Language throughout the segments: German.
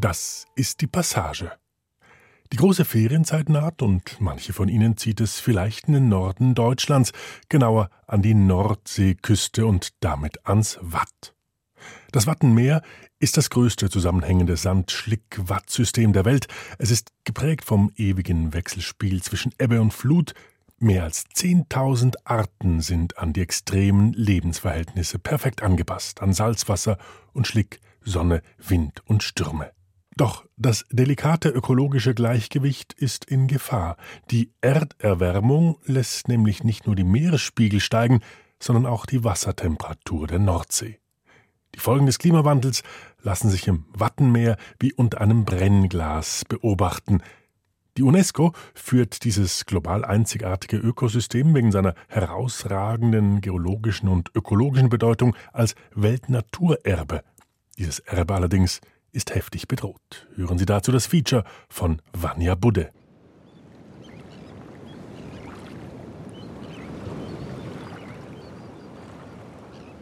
Das ist die Passage. Die große Ferienzeit naht und manche von Ihnen zieht es vielleicht in den Norden Deutschlands, genauer an die Nordseeküste und damit ans Watt. Das Wattenmeer ist das größte zusammenhängende Sand-Schlick-Watt-System der Welt. Es ist geprägt vom ewigen Wechselspiel zwischen Ebbe und Flut. Mehr als 10.000 Arten sind an die extremen Lebensverhältnisse perfekt angepasst, an Salzwasser und Schlick, Sonne, Wind und Stürme. Doch das delikate ökologische Gleichgewicht ist in Gefahr. Die Erderwärmung lässt nämlich nicht nur die Meeresspiegel steigen, sondern auch die Wassertemperatur der Nordsee. Die Folgen des Klimawandels lassen sich im Wattenmeer wie unter einem Brennglas beobachten. Die UNESCO führt dieses global einzigartige Ökosystem wegen seiner herausragenden geologischen und ökologischen Bedeutung als Weltnaturerbe. Dieses Erbe allerdings ist heftig bedroht. Hören Sie dazu das Feature von Vanya Budde.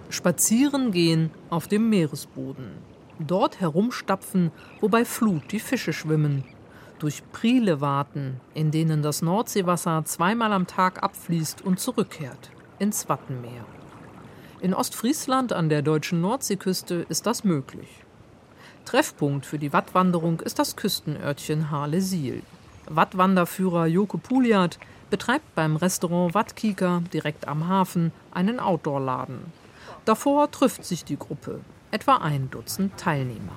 Spazieren gehen auf dem Meeresboden. Dort herumstapfen, wo bei Flut die Fische schwimmen. Durch Priele warten, in denen das Nordseewasser zweimal am Tag abfließt und zurückkehrt. Ins Wattenmeer. In Ostfriesland an der deutschen Nordseeküste ist das möglich. Treffpunkt für die Wattwanderung ist das Küstenörtchen Harlesiel. Wattwanderführer Joke Puliat betreibt beim Restaurant Wattkieker direkt am Hafen einen Outdoor-Laden. Davor trifft sich die Gruppe, etwa ein Dutzend Teilnehmer.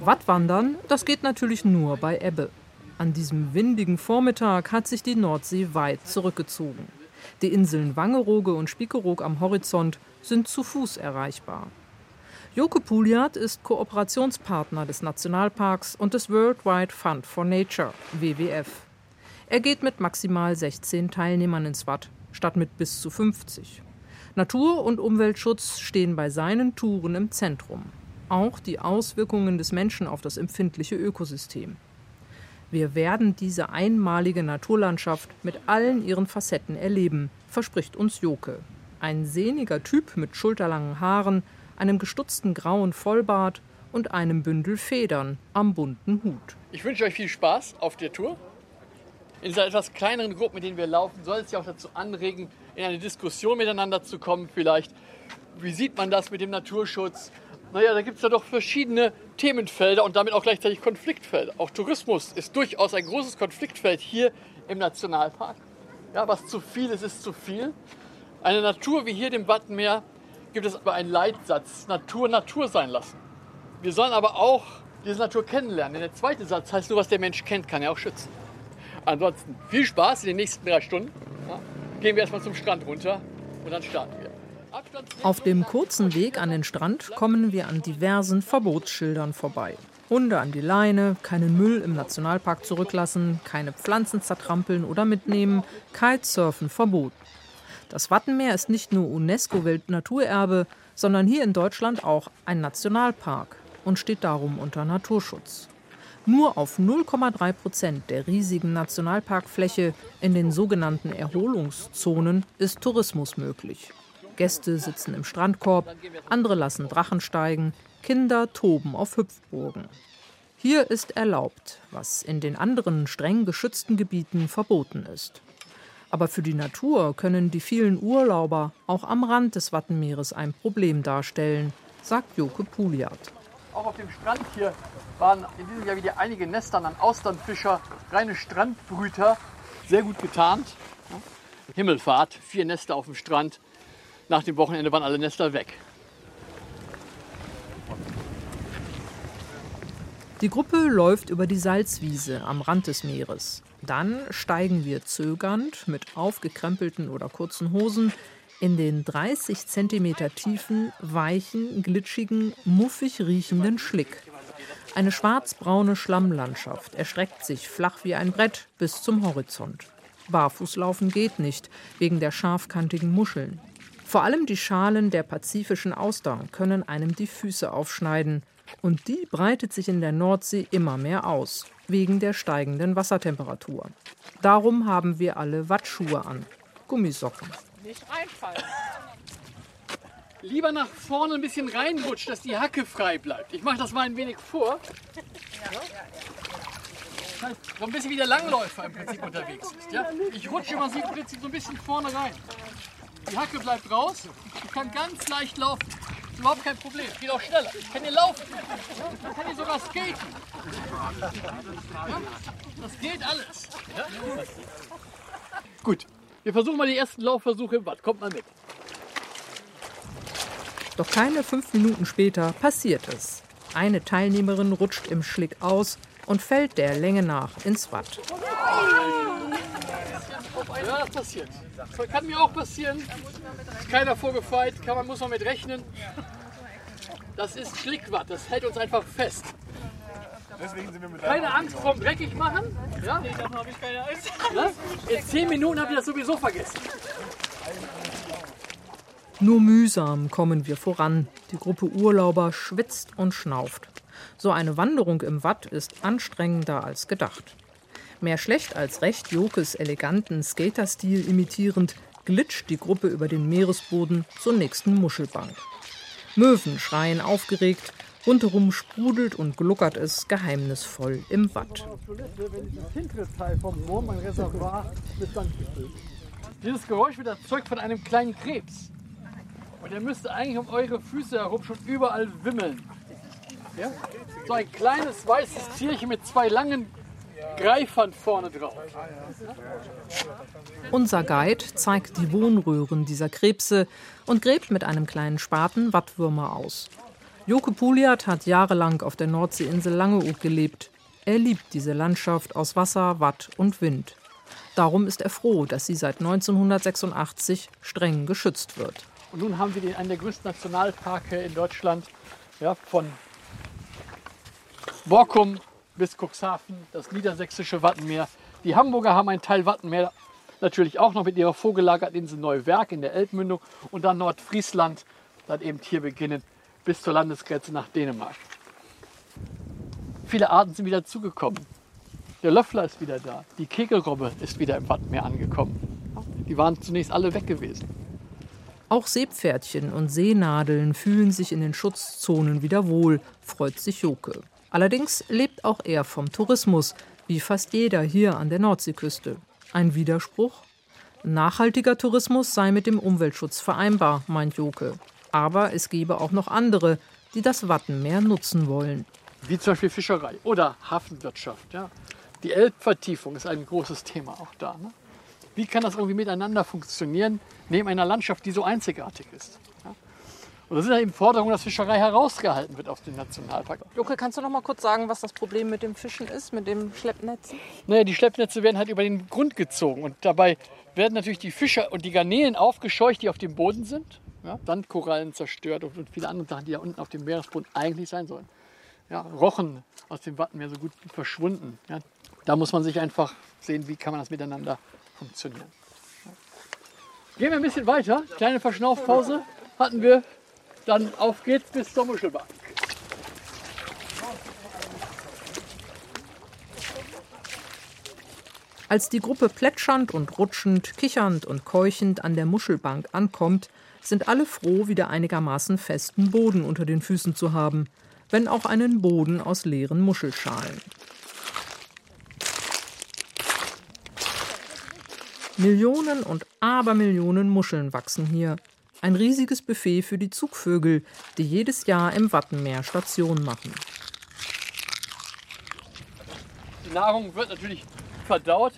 Wattwandern, das geht natürlich nur bei Ebbe. An diesem windigen Vormittag hat sich die Nordsee weit zurückgezogen. Die Inseln Wangerooge und Spiekeroog am Horizont sind zu Fuß erreichbar. Joke Puliat ist Kooperationspartner des Nationalparks und des Worldwide Fund for Nature, WWF. Er geht mit maximal 16 Teilnehmern ins Watt, statt mit bis zu 50. Natur- und Umweltschutz stehen bei seinen Touren im Zentrum. Auch die Auswirkungen des Menschen auf das empfindliche Ökosystem. Wir werden diese einmalige Naturlandschaft mit allen ihren Facetten erleben, verspricht uns Joke. Ein sehniger Typ mit schulterlangen Haaren, einem gestutzten grauen Vollbart und einem Bündel Federn am bunten Hut. Ich wünsche euch viel Spaß auf der Tour. In dieser etwas kleineren Gruppe, mit denen wir laufen, soll es ja auch dazu anregen, in eine Diskussion miteinander zu kommen vielleicht. Wie sieht man das mit dem Naturschutz? Naja, da gibt es ja doch verschiedene Themenfelder und damit auch gleichzeitig Konfliktfelder. Auch Tourismus ist durchaus ein großes Konfliktfeld hier im Nationalpark. Ja, was zu viel ist, ist zu viel. Eine Natur wie hier dem Wattenmeer gibt es aber einen Leitsatz, Natur Natur sein lassen. Wir sollen aber auch diese Natur kennenlernen. Denn der zweite Satz heißt nur, was der Mensch kennt, kann er auch schützen. Ansonsten viel Spaß in den nächsten drei Stunden. Ja, gehen wir erstmal zum Strand runter und dann starten wir. Auf dem kurzen Weg an den Strand kommen wir an diversen Verbotsschildern vorbei. Hunde an die Leine, keinen Müll im Nationalpark zurücklassen, keine Pflanzen zertrampeln oder mitnehmen, Kitesurfen verboten. Das Wattenmeer ist nicht nur UNESCO-Weltnaturerbe, sondern hier in Deutschland auch ein Nationalpark und steht darum unter Naturschutz. Nur auf 0,3 Prozent der riesigen Nationalparkfläche in den sogenannten Erholungszonen ist Tourismus möglich. Gäste sitzen im Strandkorb, andere lassen Drachen steigen, Kinder toben auf Hüpfburgen. Hier ist erlaubt, was in den anderen streng geschützten Gebieten verboten ist. Aber für die Natur können die vielen Urlauber auch am Rand des Wattenmeeres ein Problem darstellen, sagt Joke Puliat. Auch auf dem Strand hier waren in diesem Jahr wieder einige Nestern an Austernfischer, reine Strandbrüter, sehr gut getarnt. Himmelfahrt, vier Nester auf dem Strand, nach dem Wochenende waren alle Nester weg. Die Gruppe läuft über die Salzwiese am Rand des Meeres. Dann steigen wir zögernd mit aufgekrempelten oder kurzen Hosen in den 30 cm tiefen, weichen, glitschigen, muffig riechenden Schlick. Eine schwarzbraune Schlammlandschaft erstreckt sich flach wie ein Brett bis zum Horizont. Barfußlaufen geht nicht, wegen der scharfkantigen Muscheln. Vor allem die Schalen der pazifischen Auster können einem die Füße aufschneiden. Und die breitet sich in der Nordsee immer mehr aus, wegen der steigenden Wassertemperatur. Darum haben wir alle Wattschuhe an, Gummisocken. Nicht reinfallen. lieber nach vorne ein bisschen reinrutscht, dass die Hacke frei bleibt. Ich mache das mal ein wenig vor. So ein bisschen wie der Langläufer im Prinzip unterwegs ist. Ja? Ich rutsche immer so ein bisschen vorne rein. Die Hacke bleibt raus. Ich kann ganz leicht laufen. Ist überhaupt kein Problem. Geht auch schneller. Ich kann hier laufen. Ich kann hier sogar skaten. Ja? Das geht alles. Ja? Gut, wir versuchen mal die ersten Laufversuche im Bad. Kommt mal mit. Doch keine fünf Minuten später passiert es. Eine Teilnehmerin rutscht im Schlick aus und fällt der Länge nach ins Watt. Ja, das passiert. Das kann mir auch passieren. Ist keiner vorgefeit, kann man, muss man mit rechnen. Das ist Schlickwatt, das hält uns einfach fest. Keine Angst vorm Dreckig machen. Ja? Nee, davon habe ich keine Angst. Ja? In zehn Minuten habt ihr das sowieso vergessen. Nur mühsam kommen wir voran. Die Gruppe Urlauber schwitzt und schnauft. So eine Wanderung im Watt ist anstrengender als gedacht. Mehr schlecht als recht Jokes eleganten Skaterstil imitierend, glitscht die Gruppe über den Meeresboden zur nächsten Muschelbank. Möwen schreien aufgeregt, rundherum sprudelt und gluckert es geheimnisvoll im Watt. Dieses Geräusch wird erzeugt von einem kleinen Krebs. Und der müsste eigentlich um eure Füße herum schon überall wimmeln. Ja? So ein kleines weißes Tierchen mit zwei langen Greifern vorne drauf. Unser Guide zeigt die Wohnröhren dieser Krebse und gräbt mit einem kleinen Spaten Wattwürmer aus. Joke Puliat hat jahrelang auf der Nordseeinsel Langeoog gelebt. Er liebt diese Landschaft aus Wasser, Watt und Wind. Darum ist er froh, dass sie seit 1986 streng geschützt wird. Und nun haben wir den, einen der größten Nationalparke in Deutschland, ja, von Borkum bis Cuxhaven, das niedersächsische Wattenmeer. Die Hamburger haben einen Teil Wattenmeer natürlich auch noch mit ihrer vorgelagerten Insel Neuwerk in der Elbmündung und dann Nordfriesland, dann eben hier beginnend bis zur Landesgrenze nach Dänemark. Viele Arten sind wieder zugekommen. Der Löffler ist wieder da. Die Kegelrobbe ist wieder im Wattenmeer angekommen. Die waren zunächst alle weg gewesen. Auch Seepferdchen und Seenadeln fühlen sich in den Schutzzonen wieder wohl, freut sich Joke. Allerdings lebt auch er vom Tourismus, wie fast jeder hier an der Nordseeküste. Ein Widerspruch? Nachhaltiger Tourismus sei mit dem Umweltschutz vereinbar, meint Joke. Aber es gebe auch noch andere, die das Wattenmeer nutzen wollen. Wie zum Beispiel Fischerei oder Hafenwirtschaft. Ja. Die Elbvertiefung ist ein großes Thema auch da. Ne? Wie kann das irgendwie miteinander funktionieren, neben einer Landschaft, die so einzigartig ist? Und das sind eben Forderungen, dass Fischerei herausgehalten wird aus dem Nationalpark. Joke, kannst du noch mal kurz sagen, was das Problem mit dem Fischen ist, mit dem Schleppnetzen? Naja, die Schleppnetze werden halt über den Grund gezogen und dabei werden natürlich die Fische und die Garnelen aufgescheucht, die auf dem Boden sind. Ja, Sandkorallen zerstört und, und viele andere Sachen, die da unten auf dem Meeresboden eigentlich sein sollen. Ja, Rochen aus dem Wattenmeer so gut verschwunden. Ja, da muss man sich einfach sehen, wie kann man das miteinander funktionieren. Ja. Gehen wir ein bisschen weiter. Kleine Verschnaufpause hatten wir dann auf geht's bis zur Muschelbank. Als die Gruppe plätschernd und rutschend, kichernd und keuchend an der Muschelbank ankommt, sind alle froh, wieder einigermaßen festen Boden unter den Füßen zu haben, wenn auch einen Boden aus leeren Muschelschalen. Millionen und Abermillionen Muscheln wachsen hier, ein riesiges Buffet für die Zugvögel, die jedes Jahr im Wattenmeer Station machen. Die Nahrung wird natürlich verdaut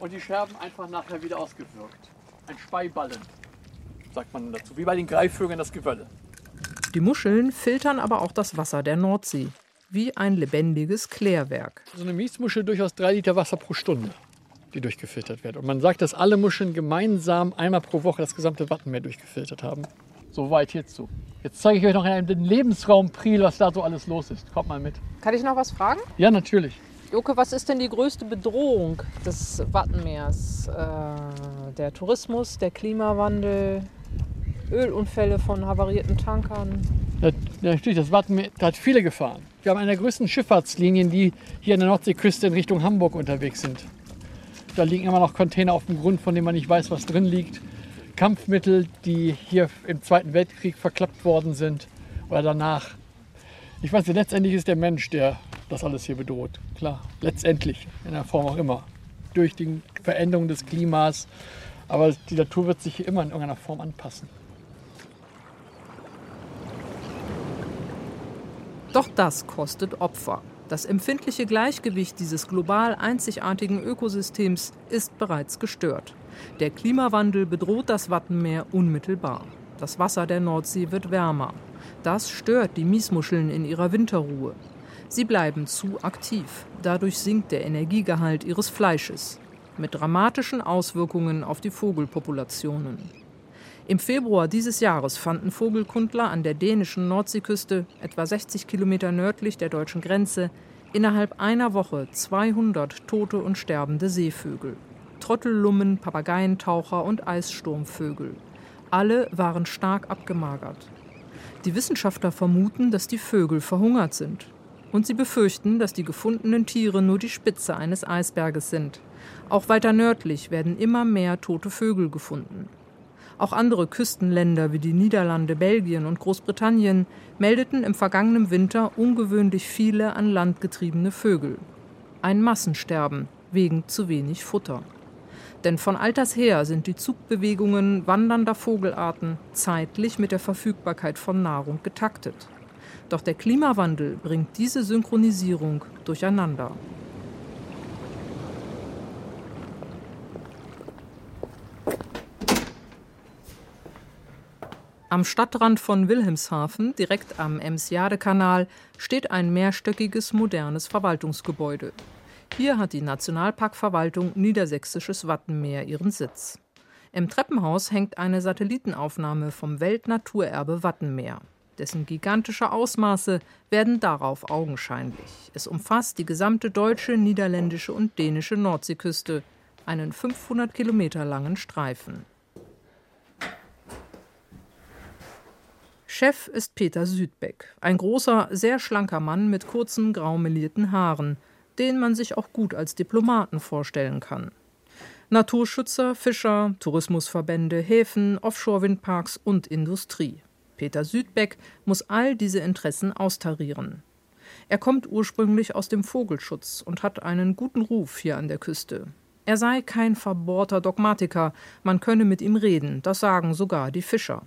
und die Scherben einfach nachher wieder ausgewirkt. Ein Speiballen, sagt man dazu, wie bei den Greifvögeln das Gewölle. Die Muscheln filtern aber auch das Wasser der Nordsee, wie ein lebendiges Klärwerk. So eine Miesmuschel durchaus drei Liter Wasser pro Stunde die durchgefiltert wird. Und man sagt, dass alle Muscheln gemeinsam einmal pro Woche das gesamte Wattenmeer durchgefiltert haben. Soweit hierzu. Jetzt zeige ich euch noch den Lebensraum Priel, was da so alles los ist. Kommt mal mit. Kann ich noch was fragen? Ja, natürlich. Joke, was ist denn die größte Bedrohung des Wattenmeers? Äh, der Tourismus, der Klimawandel, Ölunfälle von havarierten Tankern? Ja, natürlich, das Wattenmeer hat viele Gefahren. Wir haben eine der größten Schifffahrtslinien, die hier an der Nordseeküste in Richtung Hamburg unterwegs sind. Da liegen immer noch Container auf dem Grund, von denen man nicht weiß, was drin liegt. Kampfmittel, die hier im Zweiten Weltkrieg verklappt worden sind oder danach. Ich weiß, letztendlich ist der Mensch, der das alles hier bedroht. Klar, letztendlich, in der Form auch immer. Durch die Veränderung des Klimas. Aber die Natur wird sich hier immer in irgendeiner Form anpassen. Doch das kostet Opfer. Das empfindliche Gleichgewicht dieses global einzigartigen Ökosystems ist bereits gestört. Der Klimawandel bedroht das Wattenmeer unmittelbar. Das Wasser der Nordsee wird wärmer. Das stört die Miesmuscheln in ihrer Winterruhe. Sie bleiben zu aktiv. Dadurch sinkt der Energiegehalt ihres Fleisches. Mit dramatischen Auswirkungen auf die Vogelpopulationen. Im Februar dieses Jahres fanden Vogelkundler an der dänischen Nordseeküste, etwa 60 Kilometer nördlich der deutschen Grenze, innerhalb einer Woche 200 tote und sterbende Seevögel. Trottellummen, Papageientaucher und Eissturmvögel. Alle waren stark abgemagert. Die Wissenschaftler vermuten, dass die Vögel verhungert sind. Und sie befürchten, dass die gefundenen Tiere nur die Spitze eines Eisberges sind. Auch weiter nördlich werden immer mehr tote Vögel gefunden. Auch andere Küstenländer wie die Niederlande, Belgien und Großbritannien meldeten im vergangenen Winter ungewöhnlich viele an Land getriebene Vögel. Ein Massensterben wegen zu wenig Futter. Denn von alters her sind die Zugbewegungen wandernder Vogelarten zeitlich mit der Verfügbarkeit von Nahrung getaktet. Doch der Klimawandel bringt diese Synchronisierung durcheinander. Am Stadtrand von Wilhelmshaven, direkt am Ems-Jade-Kanal, steht ein mehrstöckiges modernes Verwaltungsgebäude. Hier hat die Nationalparkverwaltung Niedersächsisches Wattenmeer ihren Sitz. Im Treppenhaus hängt eine Satellitenaufnahme vom Weltnaturerbe Wattenmeer. Dessen gigantische Ausmaße werden darauf augenscheinlich. Es umfasst die gesamte deutsche, niederländische und dänische Nordseeküste, einen 500 Kilometer langen Streifen. Chef ist Peter Südbeck, ein großer, sehr schlanker Mann mit kurzen, graumelierten Haaren, den man sich auch gut als Diplomaten vorstellen kann. Naturschützer, Fischer, Tourismusverbände, Häfen, Offshore-Windparks und Industrie. Peter Südbeck muss all diese Interessen austarieren. Er kommt ursprünglich aus dem Vogelschutz und hat einen guten Ruf hier an der Küste. Er sei kein verbohrter Dogmatiker, man könne mit ihm reden, das sagen sogar die Fischer.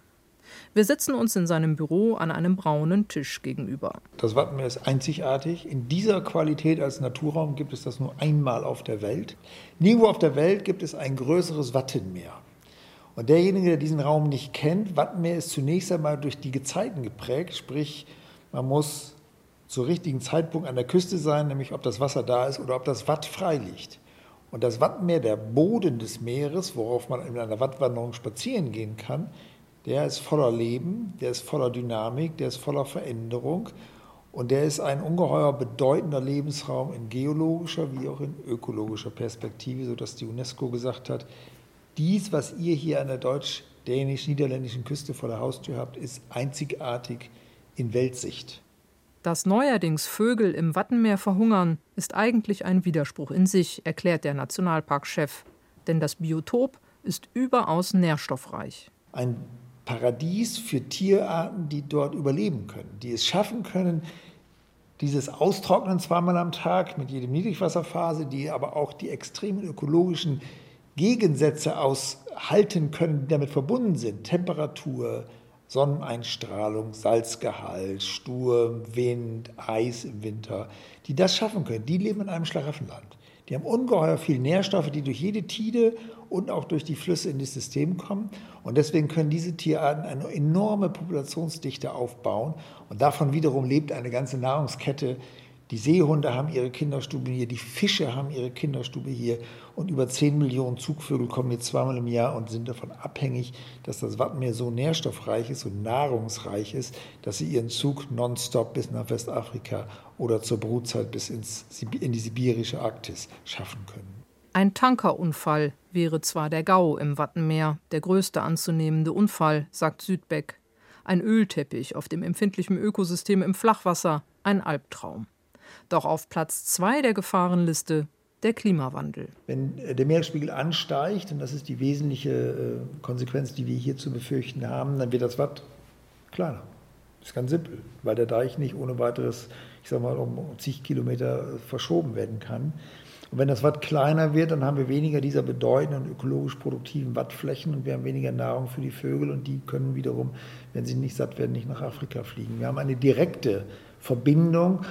Wir sitzen uns in seinem Büro an einem braunen Tisch gegenüber. Das Wattenmeer ist einzigartig. In dieser Qualität als Naturraum gibt es das nur einmal auf der Welt. Nirgendwo auf der Welt gibt es ein größeres Wattenmeer. Und derjenige, der diesen Raum nicht kennt, Wattenmeer ist zunächst einmal durch die Gezeiten geprägt, sprich, man muss zur richtigen Zeitpunkt an der Küste sein, nämlich ob das Wasser da ist oder ob das Watt frei liegt. Und das Wattenmeer, der Boden des Meeres, worauf man in einer Wattwanderung spazieren gehen kann, der ist voller Leben, der ist voller Dynamik, der ist voller Veränderung und der ist ein ungeheuer bedeutender Lebensraum in geologischer wie auch in ökologischer Perspektive, sodass die UNESCO gesagt hat, dies, was ihr hier an der deutsch-dänisch-niederländischen Küste vor der Haustür habt, ist einzigartig in Weltsicht. Dass neuerdings Vögel im Wattenmeer verhungern, ist eigentlich ein Widerspruch in sich, erklärt der Nationalparkchef. Denn das Biotop ist überaus nährstoffreich. Ein Paradies für Tierarten, die dort überleben können, die es schaffen können, dieses Austrocknen zweimal am Tag mit jedem Niedrigwasserphase, die aber auch die extremen ökologischen Gegensätze aushalten können, die damit verbunden sind. Temperatur, Sonneneinstrahlung, Salzgehalt, Sturm, Wind, Eis im Winter, die das schaffen können. Die leben in einem Schlaraffenland. Die haben ungeheuer viel Nährstoffe, die durch jede Tide und auch durch die Flüsse in das System kommen. Und deswegen können diese Tierarten eine enorme Populationsdichte aufbauen. Und davon wiederum lebt eine ganze Nahrungskette, die Seehunde haben ihre Kinderstube hier, die Fische haben ihre Kinderstube hier und über 10 Millionen Zugvögel kommen hier zweimal im Jahr und sind davon abhängig, dass das Wattenmeer so nährstoffreich ist und nahrungsreich ist, dass sie ihren Zug nonstop bis nach Westafrika oder zur Brutzeit bis ins, in die sibirische Arktis schaffen können. Ein Tankerunfall wäre zwar der Gau im Wattenmeer, der größte anzunehmende Unfall, sagt Südbeck. Ein Ölteppich auf dem empfindlichen Ökosystem im Flachwasser, ein Albtraum. Doch auf Platz zwei der Gefahrenliste der Klimawandel. Wenn der Meeresspiegel ansteigt, und das ist die wesentliche Konsequenz, die wir hier zu befürchten haben, dann wird das Watt kleiner. Das ist ganz simpel, weil der Deich nicht ohne weiteres, ich sag mal, um zig Kilometer verschoben werden kann. Und wenn das Watt kleiner wird, dann haben wir weniger dieser bedeutenden ökologisch produktiven Wattflächen und wir haben weniger Nahrung für die Vögel und die können wiederum, wenn sie nicht satt werden, nicht nach Afrika fliegen. Wir haben eine direkte Verbindung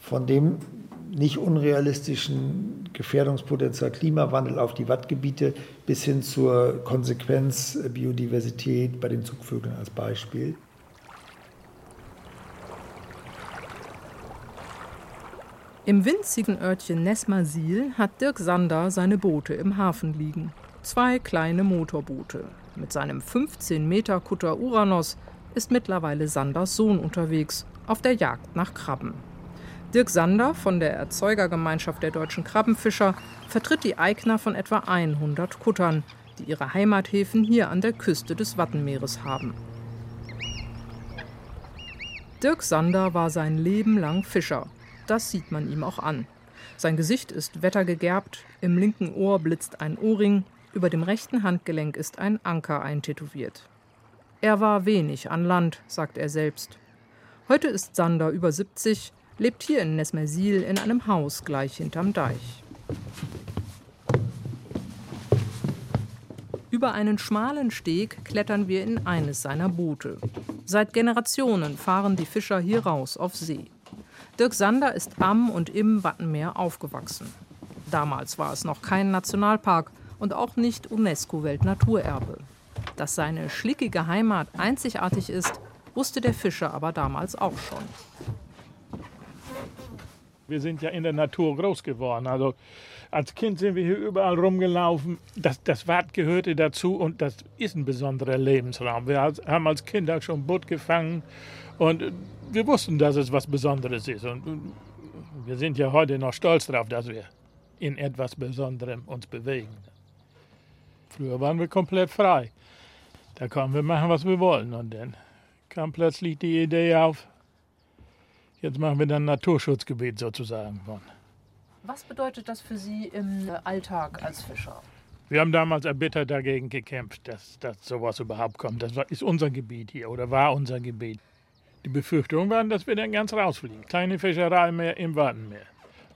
von dem nicht unrealistischen Gefährdungspotenzial Klimawandel auf die Wattgebiete bis hin zur Konsequenz Biodiversität bei den Zugvögeln als Beispiel. Im winzigen Örtchen Nesmasil hat Dirk Sander seine Boote im Hafen liegen. Zwei kleine Motorboote. Mit seinem 15 Meter Kutter Uranus ist mittlerweile Sanders Sohn unterwegs, auf der Jagd nach Krabben. Dirk Sander von der Erzeugergemeinschaft der deutschen Krabbenfischer vertritt die Eigner von etwa 100 Kuttern, die ihre Heimathäfen hier an der Küste des Wattenmeeres haben. Dirk Sander war sein Leben lang Fischer das sieht man ihm auch an. Sein Gesicht ist wettergegerbt, im linken Ohr blitzt ein Ohrring, über dem rechten Handgelenk ist ein Anker eintätowiert. Er war wenig an Land, sagt er selbst. Heute ist Sander über 70, lebt hier in Nesmersil in einem Haus gleich hinterm Deich. Über einen schmalen Steg klettern wir in eines seiner Boote. Seit Generationen fahren die Fischer hier raus auf See. Dirk Sander ist am und im Wattenmeer aufgewachsen. Damals war es noch kein Nationalpark und auch nicht UNESCO-Weltnaturerbe. Dass seine schlickige Heimat einzigartig ist, wusste der Fischer aber damals auch schon. Wir sind ja in der Natur groß geworden. Also als Kind sind wir hier überall rumgelaufen. Das, das Watt gehörte dazu und das ist ein besonderer Lebensraum. Wir haben als Kinder schon Boot gefangen und wir wussten, dass es was Besonderes ist. Und wir sind ja heute noch stolz darauf, dass wir in etwas Besonderem uns bewegen. Früher waren wir komplett frei. Da konnten wir machen, was wir wollten. Und dann kam plötzlich die Idee auf, jetzt machen wir dann ein Naturschutzgebiet sozusagen. Was bedeutet das für Sie im Alltag als Fischer? Wir haben damals erbittert dagegen gekämpft, dass, dass sowas überhaupt kommt. Das ist unser Gebiet hier oder war unser Gebiet. Die Befürchtung war, dass wir dann ganz rausfliegen. Keine Fischerei mehr im Wattenmeer.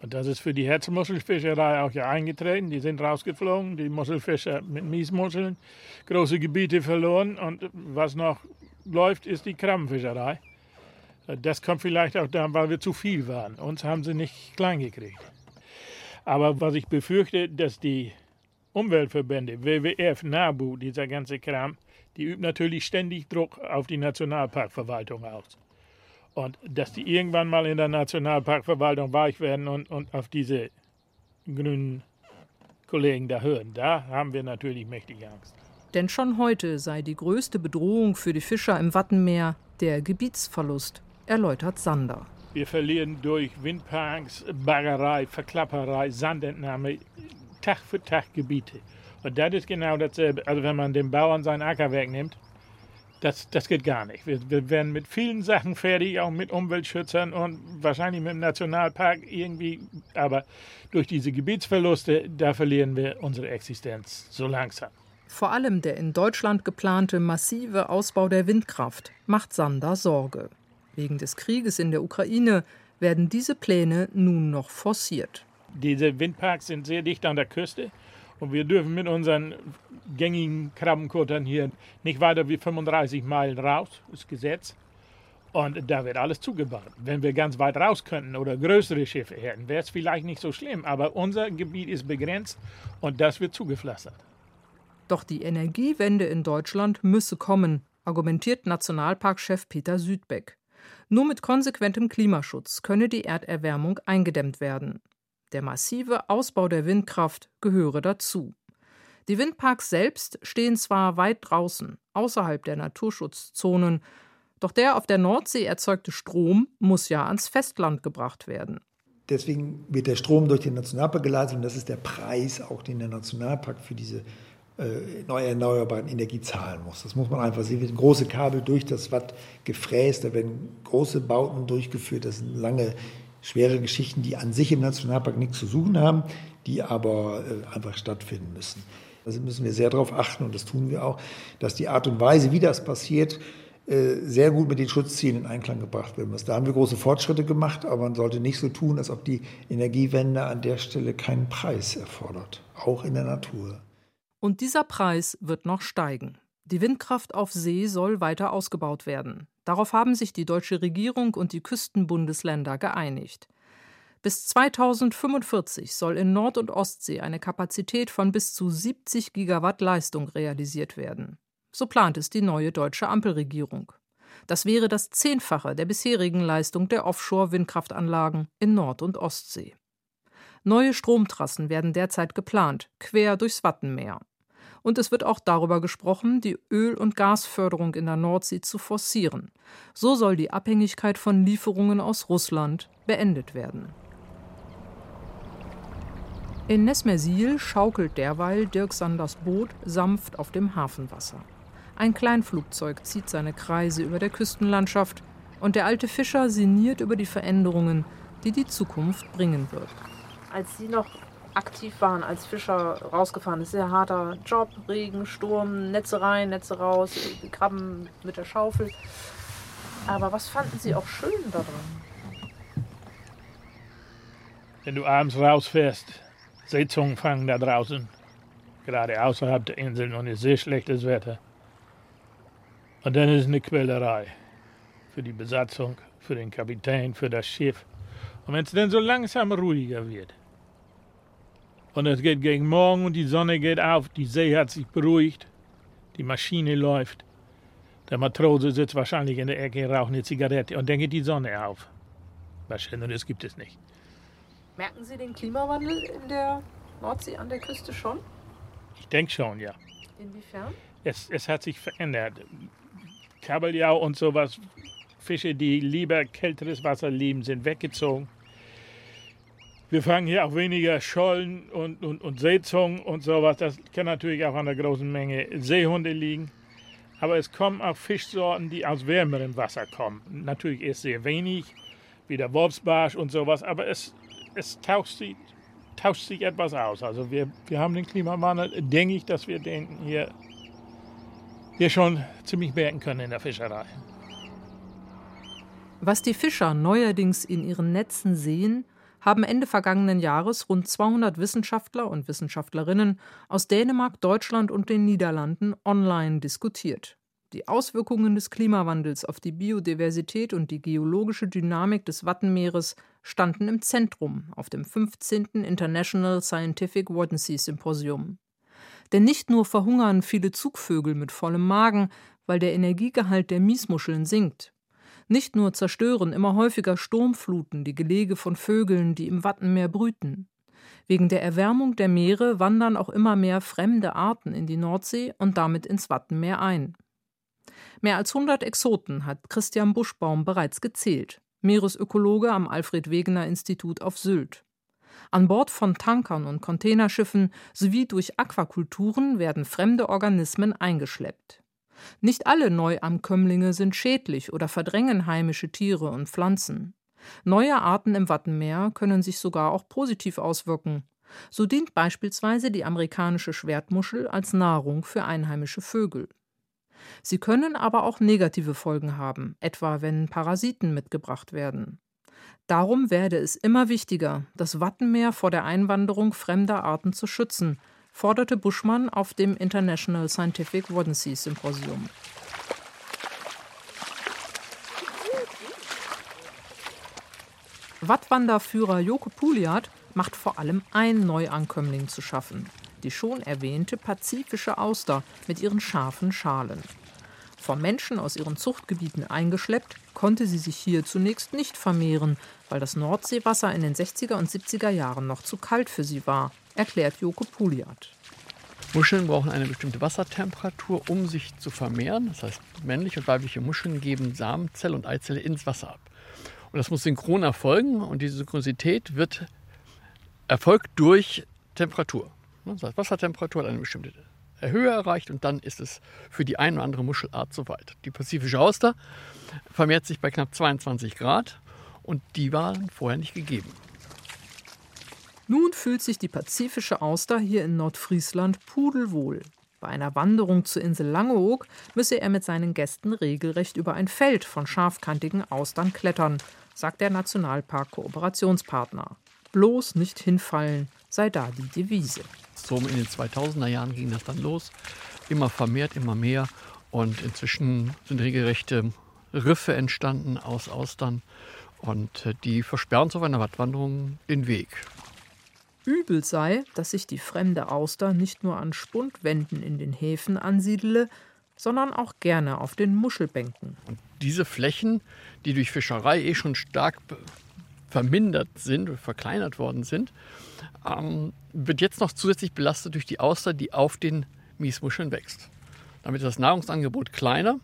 Und das ist für die Herzmuschelfischerei auch ja eingetreten. Die sind rausgeflogen, die Muschelfischer mit Miesmuscheln, große Gebiete verloren. Und was noch läuft, ist die Krabbenfischerei. Das kommt vielleicht auch daran, weil wir zu viel waren. Uns haben sie nicht klein gekriegt. Aber was ich befürchte, dass die Umweltverbände, WWF, NABU, dieser ganze Kram, die übt natürlich ständig Druck auf die Nationalparkverwaltung aus. Und dass die irgendwann mal in der Nationalparkverwaltung weich werden und, und auf diese grünen Kollegen da hören, da haben wir natürlich mächtig Angst. Denn schon heute sei die größte Bedrohung für die Fischer im Wattenmeer der Gebietsverlust, erläutert Sander. Wir verlieren durch Windparks, Baggerei, Verklapperei, Sandentnahme Tag für Tag Gebiete. Und das ist genau dasselbe. Also wenn man den Bauern seinen Acker wegnimmt, das, das geht gar nicht. Wir, wir, werden mit vielen Sachen fertig, auch mit Umweltschützern und wahrscheinlich mit dem Nationalpark irgendwie. Aber durch diese Gebietsverluste, da verlieren wir unsere Existenz so langsam. Vor allem der in Deutschland geplante massive Ausbau der Windkraft macht Sander Sorge. Wegen des Krieges in der Ukraine werden diese Pläne nun noch forciert. Diese Windparks sind sehr dicht an der Küste. Und wir dürfen mit unseren gängigen Krabbenkuttern hier nicht weiter wie 35 Meilen raus, ist Gesetz. Und da wird alles zugebaut. Wenn wir ganz weit raus könnten oder größere Schiffe hätten, wäre es vielleicht nicht so schlimm. Aber unser Gebiet ist begrenzt und das wird zugepflastert. Doch die Energiewende in Deutschland müsse kommen, argumentiert Nationalparkchef Peter Südbeck. Nur mit konsequentem Klimaschutz könne die Erderwärmung eingedämmt werden. Der massive Ausbau der Windkraft gehöre dazu. Die Windparks selbst stehen zwar weit draußen, außerhalb der Naturschutzzonen, doch der auf der Nordsee erzeugte Strom muss ja ans Festland gebracht werden. Deswegen wird der Strom durch den Nationalpark geleitet und das ist der Preis, auch den der Nationalpark für diese äh, neue erneuerbaren Energie zahlen muss. Das muss man einfach sehen. Es werden große Kabel durch das Watt gefräst, da werden große Bauten durchgeführt, das sind lange schwere Geschichten, die an sich im Nationalpark nichts zu suchen haben, die aber äh, einfach stattfinden müssen. Also müssen wir sehr darauf achten, und das tun wir auch, dass die Art und Weise, wie das passiert, äh, sehr gut mit den Schutzzielen in Einklang gebracht werden muss. Da haben wir große Fortschritte gemacht, aber man sollte nicht so tun, als ob die Energiewende an der Stelle keinen Preis erfordert, auch in der Natur. Und dieser Preis wird noch steigen. Die Windkraft auf See soll weiter ausgebaut werden. Darauf haben sich die deutsche Regierung und die Küstenbundesländer geeinigt. Bis 2045 soll in Nord- und Ostsee eine Kapazität von bis zu 70 Gigawatt Leistung realisiert werden. So plant es die neue deutsche Ampelregierung. Das wäre das Zehnfache der bisherigen Leistung der Offshore-Windkraftanlagen in Nord- und Ostsee. Neue Stromtrassen werden derzeit geplant, quer durchs Wattenmeer. Und es wird auch darüber gesprochen, die Öl- und Gasförderung in der Nordsee zu forcieren. So soll die Abhängigkeit von Lieferungen aus Russland beendet werden. In Nesmersil schaukelt derweil Dirk Sanders Boot sanft auf dem Hafenwasser. Ein Kleinflugzeug zieht seine Kreise über der Küstenlandschaft und der alte Fischer sinniert über die Veränderungen, die die Zukunft bringen wird. Als Sie noch aktiv waren als Fischer rausgefahren, ist sehr harter Job, Regen, Sturm, Netze rein, Netze raus, Krabben mit der Schaufel. Aber was fanden Sie auch schön daran? Wenn du abends rausfährst Seezungen fangen da draußen, gerade außerhalb der Inseln und es ist sehr schlechtes Wetter. Und dann ist es eine Quälerei für die Besatzung, für den Kapitän, für das Schiff. Und wenn es dann so langsam ruhiger wird und es geht gegen Morgen und die Sonne geht auf, die See hat sich beruhigt, die Maschine läuft, der Matrose sitzt wahrscheinlich in der Ecke, raucht eine Zigarette und dann geht die Sonne auf. Was Schöneres gibt es nicht. Merken Sie den Klimawandel in der Nordsee an der Küste schon? Ich denke schon, ja. Inwiefern? Es, es hat sich verändert. Kabeljau und sowas, Fische, die lieber kälteres Wasser lieben, sind weggezogen. Wir fangen hier auch weniger Schollen und, und, und Seezungen und sowas. Das kann natürlich auch an der großen Menge Seehunde liegen. Aber es kommen auch Fischsorten, die aus wärmerem Wasser kommen. Natürlich erst sehr wenig, wie der Wolfsbarsch und sowas. Aber es, es tauscht sich, tauscht sich etwas aus. Also wir, wir haben den Klimawandel, denke ich, dass wir den hier, hier schon ziemlich merken können in der Fischerei. Was die Fischer neuerdings in ihren Netzen sehen, haben Ende vergangenen Jahres rund 200 Wissenschaftler und Wissenschaftlerinnen aus Dänemark, Deutschland und den Niederlanden online diskutiert. Die Auswirkungen des Klimawandels auf die Biodiversität und die geologische Dynamik des Wattenmeeres standen im Zentrum auf dem 15. International Scientific Waddensee Symposium. Denn nicht nur verhungern viele Zugvögel mit vollem Magen, weil der Energiegehalt der Miesmuscheln sinkt. Nicht nur zerstören immer häufiger Sturmfluten die Gelege von Vögeln, die im Wattenmeer brüten. Wegen der Erwärmung der Meere wandern auch immer mehr fremde Arten in die Nordsee und damit ins Wattenmeer ein. Mehr als 100 Exoten hat Christian Buschbaum bereits gezählt, Meeresökologe am Alfred Wegener Institut auf Sylt. An Bord von Tankern und Containerschiffen sowie durch Aquakulturen werden fremde Organismen eingeschleppt. Nicht alle Neuankömmlinge sind schädlich oder verdrängen heimische Tiere und Pflanzen. Neue Arten im Wattenmeer können sich sogar auch positiv auswirken. So dient beispielsweise die amerikanische Schwertmuschel als Nahrung für einheimische Vögel. Sie können aber auch negative Folgen haben, etwa wenn Parasiten mitgebracht werden. Darum werde es immer wichtiger, das Wattenmeer vor der Einwanderung fremder Arten zu schützen, forderte Buschmann auf dem International Scientific Waddensee Symposium. Wattwanderführer Joko Puliat macht vor allem ein Neuankömmling zu schaffen die schon erwähnte pazifische Auster mit ihren scharfen Schalen. Vom Menschen aus ihren Zuchtgebieten eingeschleppt, konnte sie sich hier zunächst nicht vermehren, weil das Nordseewasser in den 60er und 70er Jahren noch zu kalt für sie war, erklärt Joko Puliat. Muscheln brauchen eine bestimmte Wassertemperatur, um sich zu vermehren. Das heißt, männliche und weibliche Muscheln geben Samenzelle und Eizelle ins Wasser ab. Und das muss synchron erfolgen und diese Synchronisität wird erfolgt durch Temperatur. Das heißt, Wassertemperatur hat eine bestimmte Höhe erreicht und dann ist es für die eine oder andere Muschelart soweit. Die pazifische Auster vermehrt sich bei knapp 22 Grad und die waren vorher nicht gegeben. Nun fühlt sich die pazifische Auster hier in Nordfriesland pudelwohl. Bei einer Wanderung zur Insel Langeoog müsse er mit seinen Gästen regelrecht über ein Feld von scharfkantigen Austern klettern, sagt der Nationalpark-Kooperationspartner. Bloß nicht hinfallen, sei da die Devise. So in den 2000er Jahren ging das dann los. Immer vermehrt, immer mehr. Und inzwischen sind regelrechte Riffe entstanden aus Austern. Und äh, die versperren zu einer Wattwanderung den Weg. Übel sei, dass sich die fremde Auster nicht nur an Spundwänden in den Häfen ansiedle, sondern auch gerne auf den Muschelbänken. Und diese Flächen, die durch Fischerei eh schon stark vermindert sind, verkleinert worden sind, ähm, wird jetzt noch zusätzlich belastet durch die Auster, die auf den Miesmuscheln wächst. Damit ist das Nahrungsangebot kleiner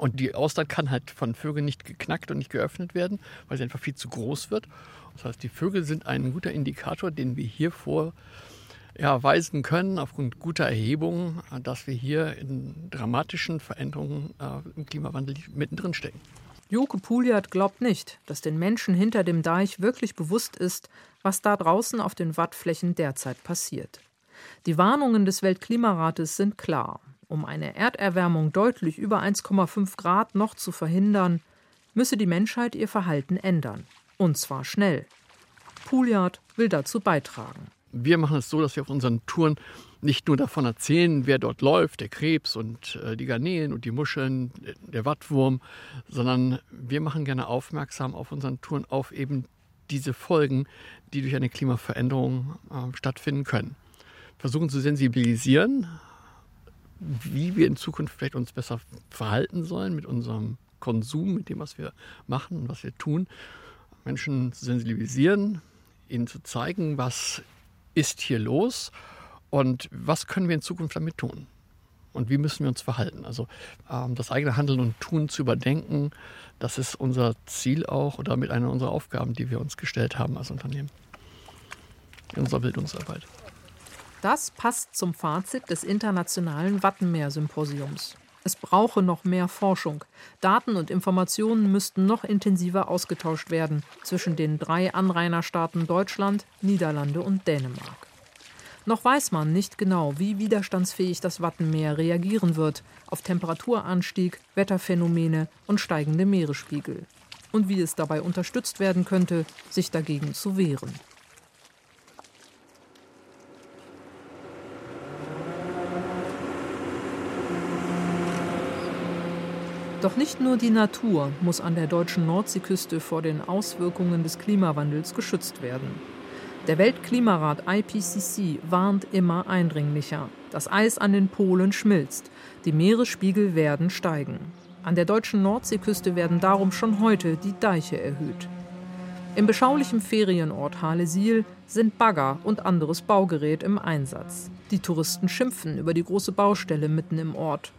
und die Auster kann halt von Vögeln nicht geknackt und nicht geöffnet werden, weil sie einfach viel zu groß wird. Das heißt, die Vögel sind ein guter Indikator, den wir hier vor ja, weisen können, aufgrund guter Erhebungen, dass wir hier in dramatischen Veränderungen äh, im Klimawandel mittendrin stecken. Joke Puliat glaubt nicht, dass den Menschen hinter dem Deich wirklich bewusst ist, was da draußen auf den Wattflächen derzeit passiert. Die Warnungen des Weltklimarates sind klar. Um eine Erderwärmung deutlich über 1,5 Grad noch zu verhindern, müsse die Menschheit ihr Verhalten ändern. Und zwar schnell. Pouliard will dazu beitragen. Wir machen es so, dass wir auf unseren Touren nicht nur davon erzählen, wer dort läuft, der Krebs und äh, die Garnelen und die Muscheln, der Wattwurm, sondern wir machen gerne aufmerksam auf unseren Touren auf eben diese Folgen, die durch eine Klimaveränderung äh, stattfinden können. Versuchen zu sensibilisieren, wie wir in Zukunft vielleicht uns besser verhalten sollen mit unserem Konsum, mit dem, was wir machen und was wir tun Menschen zu sensibilisieren, ihnen zu zeigen, was ist hier los und was können wir in Zukunft damit tun und wie müssen wir uns verhalten. Also ähm, das eigene Handeln und Tun zu überdenken, das ist unser Ziel auch oder mit einer unserer Aufgaben, die wir uns gestellt haben als Unternehmen in unserer Bildungsarbeit. Das passt zum Fazit des Internationalen Wattenmeer-Symposiums. Es brauche noch mehr Forschung. Daten und Informationen müssten noch intensiver ausgetauscht werden zwischen den drei Anrainerstaaten Deutschland, Niederlande und Dänemark. Noch weiß man nicht genau, wie widerstandsfähig das Wattenmeer reagieren wird auf Temperaturanstieg, Wetterphänomene und steigende Meeresspiegel. Und wie es dabei unterstützt werden könnte, sich dagegen zu wehren. Doch nicht nur die Natur muss an der deutschen Nordseeküste vor den Auswirkungen des Klimawandels geschützt werden. Der Weltklimarat IPCC warnt immer eindringlicher. Das Eis an den Polen schmilzt, die Meeresspiegel werden steigen. An der deutschen Nordseeküste werden darum schon heute die Deiche erhöht. Im beschaulichen Ferienort Halesiel sind Bagger und anderes Baugerät im Einsatz. Die Touristen schimpfen über die große Baustelle mitten im Ort.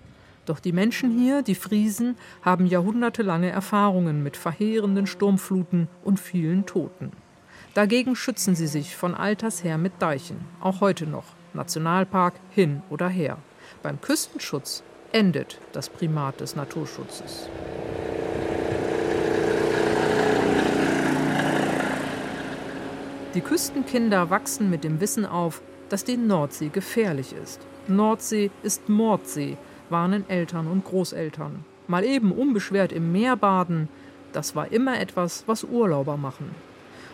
Doch die Menschen hier, die Friesen, haben jahrhundertelange Erfahrungen mit verheerenden Sturmfluten und vielen Toten. Dagegen schützen sie sich von alters her mit Deichen, auch heute noch, Nationalpark hin oder her. Beim Küstenschutz endet das Primat des Naturschutzes. Die Küstenkinder wachsen mit dem Wissen auf, dass die Nordsee gefährlich ist. Nordsee ist Mordsee, warnen Eltern und Großeltern. Mal eben unbeschwert im Meer baden, das war immer etwas, was Urlauber machen.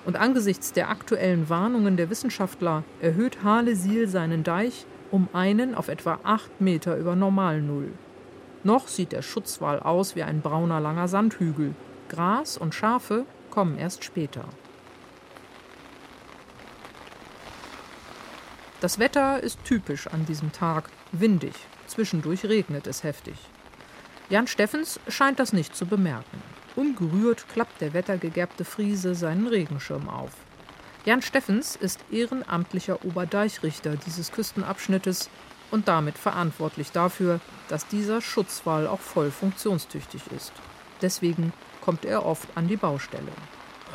Und angesichts der aktuellen Warnungen der Wissenschaftler erhöht Halesil seinen Deich um einen auf etwa acht Meter über Normalnull. Noch sieht der Schutzwall aus wie ein brauner langer Sandhügel. Gras und Schafe kommen erst später. Das Wetter ist typisch an diesem Tag, windig, Zwischendurch regnet es heftig. Jan Steffens scheint das nicht zu bemerken. Ungerührt klappt der wettergegerbte Friese seinen Regenschirm auf. Jan Steffens ist ehrenamtlicher Oberdeichrichter dieses Küstenabschnittes und damit verantwortlich dafür, dass dieser Schutzwall auch voll funktionstüchtig ist. Deswegen kommt er oft an die Baustelle.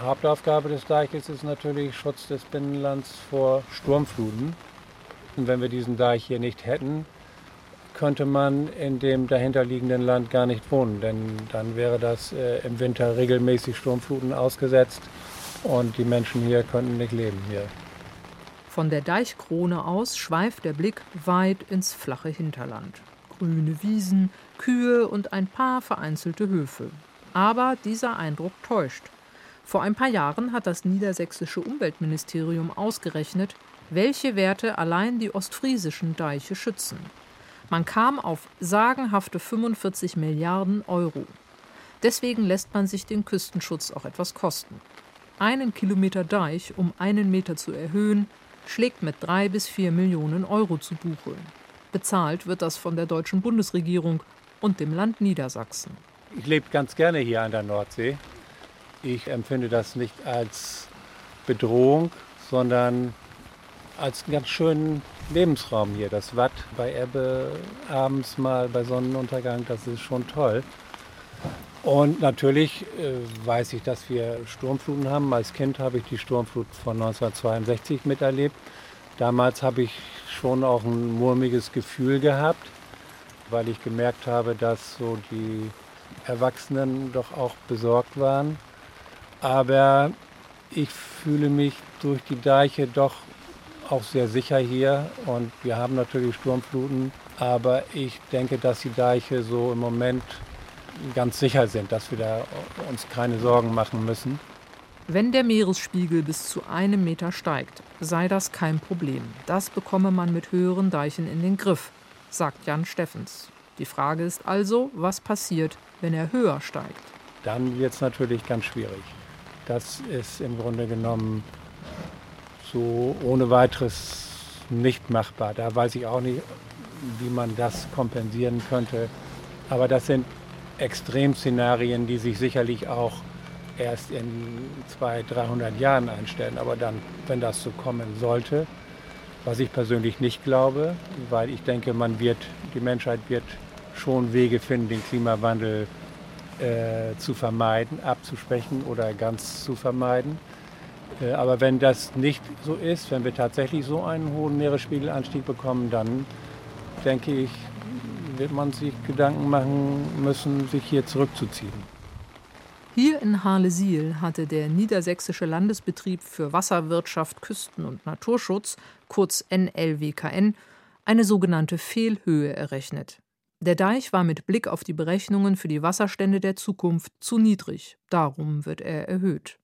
Hauptaufgabe des Deiches ist natürlich Schutz des Binnenlands vor Sturmfluten. Und wenn wir diesen Deich hier nicht hätten, könnte man in dem dahinterliegenden Land gar nicht wohnen, denn dann wäre das äh, im Winter regelmäßig Sturmfluten ausgesetzt und die Menschen hier könnten nicht leben hier. Von der Deichkrone aus schweift der Blick weit ins flache Hinterland. Grüne Wiesen, Kühe und ein paar vereinzelte Höfe. Aber dieser Eindruck täuscht. Vor ein paar Jahren hat das niedersächsische Umweltministerium ausgerechnet, welche Werte allein die ostfriesischen Deiche schützen. Man kam auf sagenhafte 45 Milliarden Euro. Deswegen lässt man sich den Küstenschutz auch etwas kosten. Einen Kilometer Deich um einen Meter zu erhöhen, schlägt mit drei bis vier Millionen Euro zu Buche. Bezahlt wird das von der deutschen Bundesregierung und dem Land Niedersachsen. Ich lebe ganz gerne hier an der Nordsee. Ich empfinde das nicht als Bedrohung, sondern als einen ganz schönen Lebensraum hier. Das Watt bei Ebbe abends mal bei Sonnenuntergang, das ist schon toll. Und natürlich äh, weiß ich, dass wir Sturmfluten haben. Als Kind habe ich die Sturmflut von 1962 miterlebt. Damals habe ich schon auch ein murmiges Gefühl gehabt, weil ich gemerkt habe, dass so die Erwachsenen doch auch besorgt waren. Aber ich fühle mich durch die Deiche doch auch sehr sicher hier und wir haben natürlich Sturmfluten, aber ich denke, dass die Deiche so im Moment ganz sicher sind, dass wir da uns keine Sorgen machen müssen. Wenn der Meeresspiegel bis zu einem Meter steigt, sei das kein Problem. Das bekomme man mit höheren Deichen in den Griff, sagt Jan Steffens. Die Frage ist also, was passiert, wenn er höher steigt? Dann wird es natürlich ganz schwierig. Das ist im Grunde genommen so ohne weiteres nicht machbar. Da weiß ich auch nicht, wie man das kompensieren könnte. Aber das sind Extremszenarien, die sich sicherlich auch erst in 200, 300 Jahren einstellen. Aber dann, wenn das so kommen sollte, was ich persönlich nicht glaube, weil ich denke, man wird, die Menschheit wird schon Wege finden, den Klimawandel äh, zu vermeiden, abzusprechen oder ganz zu vermeiden. Äh, aber wenn das nicht so ist, wenn wir tatsächlich so einen hohen Meeresspiegelanstieg bekommen, dann denke ich, wird man sich Gedanken machen müssen, sich hier zurückzuziehen. Hier in Harlesiel hatte der Niedersächsische Landesbetrieb für Wasserwirtschaft, Küsten- und Naturschutz, kurz NLWKN, eine sogenannte Fehlhöhe errechnet. Der Deich war mit Blick auf die Berechnungen für die Wasserstände der Zukunft zu niedrig, darum wird er erhöht.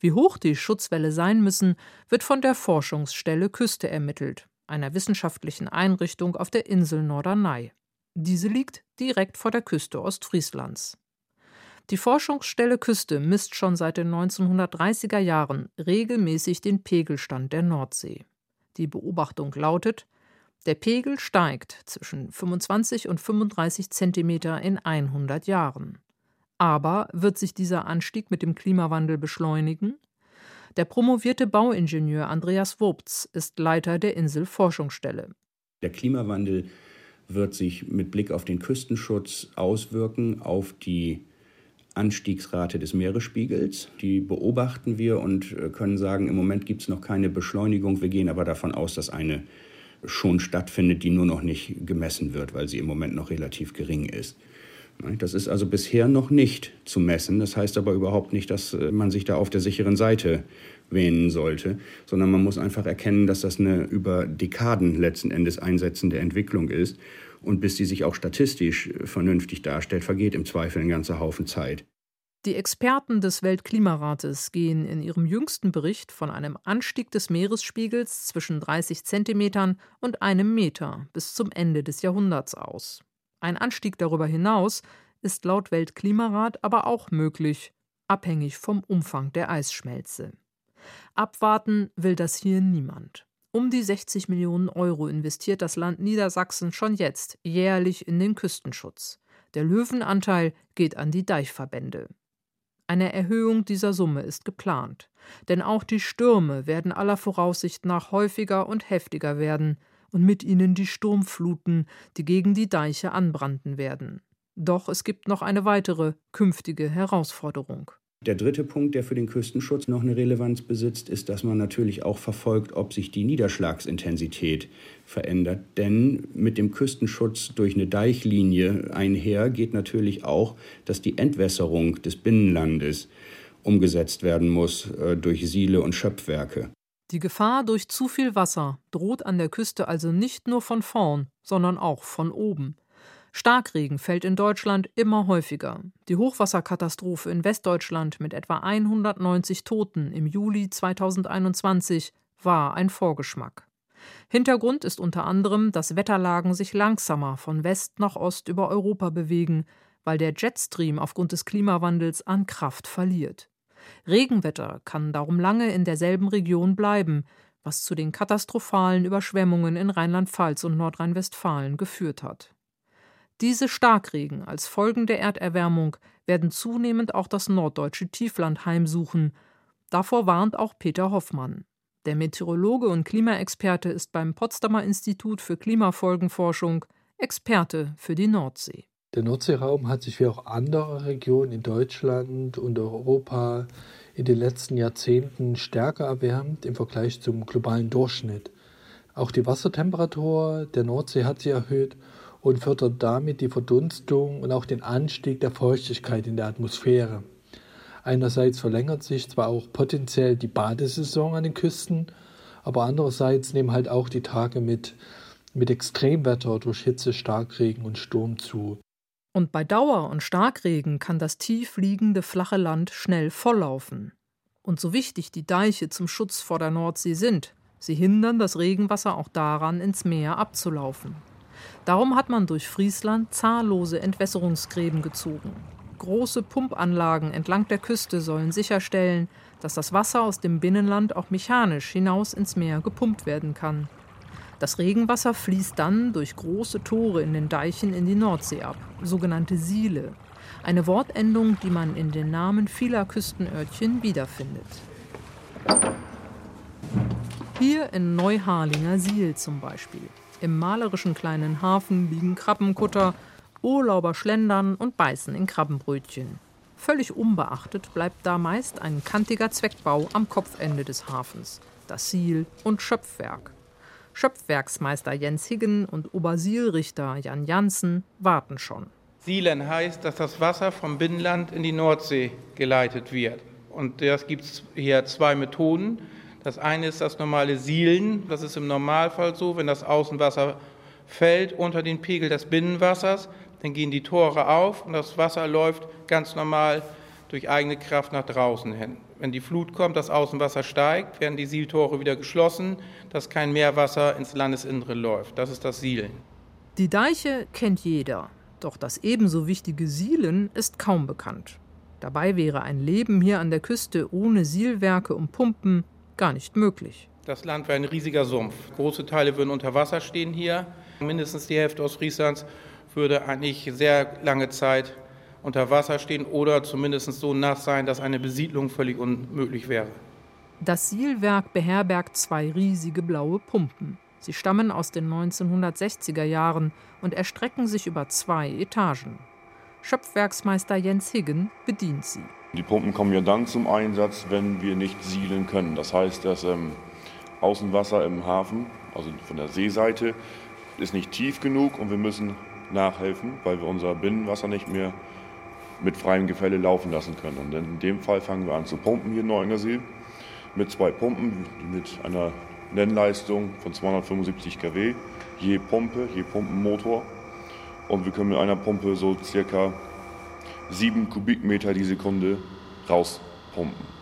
Wie hoch die Schutzwelle sein müssen, wird von der Forschungsstelle Küste ermittelt, einer wissenschaftlichen Einrichtung auf der Insel Norderney. Diese liegt direkt vor der Küste Ostfrieslands. Die Forschungsstelle Küste misst schon seit den 1930er Jahren regelmäßig den Pegelstand der Nordsee. Die Beobachtung lautet, der Pegel steigt zwischen 25 und 35 Zentimeter in 100 Jahren. Aber wird sich dieser Anstieg mit dem Klimawandel beschleunigen? Der promovierte Bauingenieur Andreas Wurz ist Leiter der Inselforschungsstelle. Der Klimawandel wird sich mit Blick auf den Küstenschutz auswirken auf die Anstiegsrate des Meeresspiegels. Die beobachten wir und äh, können sagen, im Moment gibt es noch keine Beschleunigung. Wir gehen aber davon aus, dass eine schon stattfindet, die nur noch nicht gemessen wird, weil sie im Moment noch relativ gering ist. Das ist also bisher noch nicht zu messen. Das heißt aber überhaupt nicht, dass äh, man sich da auf der sicheren Seite wähnen sollte, sondern man muss einfach erkennen, dass das eine über Dekaden letzten Endes einsetzende Entwicklung ist. Und bis die sich auch statistisch äh, vernünftig darstellt, vergeht im Zweifel ein ganzer Haufen Zeit. Die Experten des Weltklimarates gehen in ihrem jüngsten Bericht von einem Anstieg des Meeresspiegels zwischen 30 Zentimetern und einem Meter bis zum Ende des Jahrhunderts aus. Ein Anstieg darüber hinaus ist laut Weltklimarat aber auch möglich, abhängig vom Umfang der Eisschmelze. Abwarten will das hier niemand. Um die 60 Millionen Euro investiert das Land Niedersachsen schon jetzt jährlich in den Küstenschutz. Der Löwenanteil geht an die Deichverbände. Eine Erhöhung dieser Summe ist geplant. Denn auch die Stürme werden aller Voraussicht nach häufiger und heftiger werden und mit ihnen die Sturmfluten, die gegen die Deiche anbranden werden. Doch es gibt noch eine weitere künftige Herausforderung. Der dritte Punkt, der für den Küstenschutz noch eine Relevanz besitzt, ist, dass man natürlich auch verfolgt, ob sich die Niederschlagsintensität verändert. Denn mit dem Küstenschutz durch eine Deichlinie einher geht natürlich auch, dass die Entwässerung des Binnenlandes umgesetzt werden muss äh, durch Siele und Schöpfwerke. Die Gefahr durch zu viel Wasser droht an der Küste also nicht nur von vorn, sondern auch von oben. Starkregen fällt in Deutschland immer häufiger. Die Hochwasserkatastrophe in Westdeutschland mit etwa 190 Toten im Juli 2021 war ein Vorgeschmack. Hintergrund ist unter anderem, dass Wetterlagen sich langsamer von West nach Ost über Europa bewegen, weil der Jetstream aufgrund des Klimawandels an Kraft verliert. Regenwetter kann darum lange in derselben Region bleiben, was zu den katastrophalen Überschwemmungen in Rheinland-Pfalz und Nordrhein-Westfalen geführt hat. Diese Starkregen als Folgen der Erderwärmung werden zunehmend auch das norddeutsche Tiefland heimsuchen. Davor warnt auch Peter Hoffmann. Der Meteorologe und Klimaexperte ist beim Potsdamer Institut für Klimafolgenforschung Experte für die Nordsee. Der Nordseeraum hat sich wie auch andere Regionen in Deutschland und Europa in den letzten Jahrzehnten stärker erwärmt im Vergleich zum globalen Durchschnitt. Auch die Wassertemperatur der Nordsee hat sich erhöht und fördert damit die Verdunstung und auch den Anstieg der Feuchtigkeit in der Atmosphäre. Einerseits verlängert sich zwar auch potenziell die Badesaison an den Küsten, aber andererseits nehmen halt auch die Tage mit, mit Extremwetter durch Hitze, Starkregen und Sturm zu. Und bei Dauer und Starkregen kann das tief liegende flache Land schnell volllaufen. Und so wichtig die Deiche zum Schutz vor der Nordsee sind, sie hindern das Regenwasser auch daran, ins Meer abzulaufen. Darum hat man durch Friesland zahllose Entwässerungsgräben gezogen. Große Pumpanlagen entlang der Küste sollen sicherstellen, dass das Wasser aus dem Binnenland auch mechanisch hinaus ins Meer gepumpt werden kann. Das Regenwasser fließt dann durch große Tore in den Deichen in die Nordsee ab, sogenannte Siele. Eine Wortendung, die man in den Namen vieler Küstenörtchen wiederfindet. Hier in Neuharlinger Siel zum Beispiel. Im malerischen kleinen Hafen liegen Krabbenkutter, Urlauber schlendern und beißen in Krabbenbrötchen. Völlig unbeachtet bleibt da meist ein kantiger Zweckbau am Kopfende des Hafens, das Siel und Schöpfwerk. Schöpfwerksmeister Jens Higgen und Obersielrichter Jan Janssen warten schon. Sielen heißt, dass das Wasser vom Binnenland in die Nordsee geleitet wird. Und das gibt es hier zwei Methoden. Das eine ist das normale Sielen. Das ist im Normalfall so, wenn das Außenwasser fällt unter den Pegel des Binnenwassers, dann gehen die Tore auf und das Wasser läuft ganz normal durch eigene Kraft nach draußen hin. Wenn die Flut kommt, das Außenwasser steigt, werden die Sieltore wieder geschlossen, dass kein Meerwasser ins Landesinnere läuft. Das ist das Sielen. Die Deiche kennt jeder, doch das ebenso wichtige Sielen ist kaum bekannt. Dabei wäre ein Leben hier an der Küste ohne Sielwerke und Pumpen gar nicht möglich. Das Land wäre ein riesiger Sumpf. Große Teile würden unter Wasser stehen hier. Mindestens die Hälfte Ostfrieslands würde eigentlich sehr lange Zeit unter Wasser stehen oder zumindest so nass sein, dass eine Besiedlung völlig unmöglich wäre. Das Sielwerk beherbergt zwei riesige blaue Pumpen. Sie stammen aus den 1960er Jahren und erstrecken sich über zwei Etagen. Schöpfwerksmeister Jens Higgen bedient sie. Die Pumpen kommen ja dann zum Einsatz, wenn wir nicht siedeln können. Das heißt, das ähm, Außenwasser im Hafen, also von der Seeseite, ist nicht tief genug und wir müssen nachhelfen, weil wir unser Binnenwasser nicht mehr mit freiem Gefälle laufen lassen können. Und in dem Fall fangen wir an zu pumpen hier in Neuengersee mit zwei Pumpen mit einer Nennleistung von 275 kW je Pumpe, je Pumpenmotor. Und wir können mit einer Pumpe so circa 7 Kubikmeter die Sekunde rauspumpen.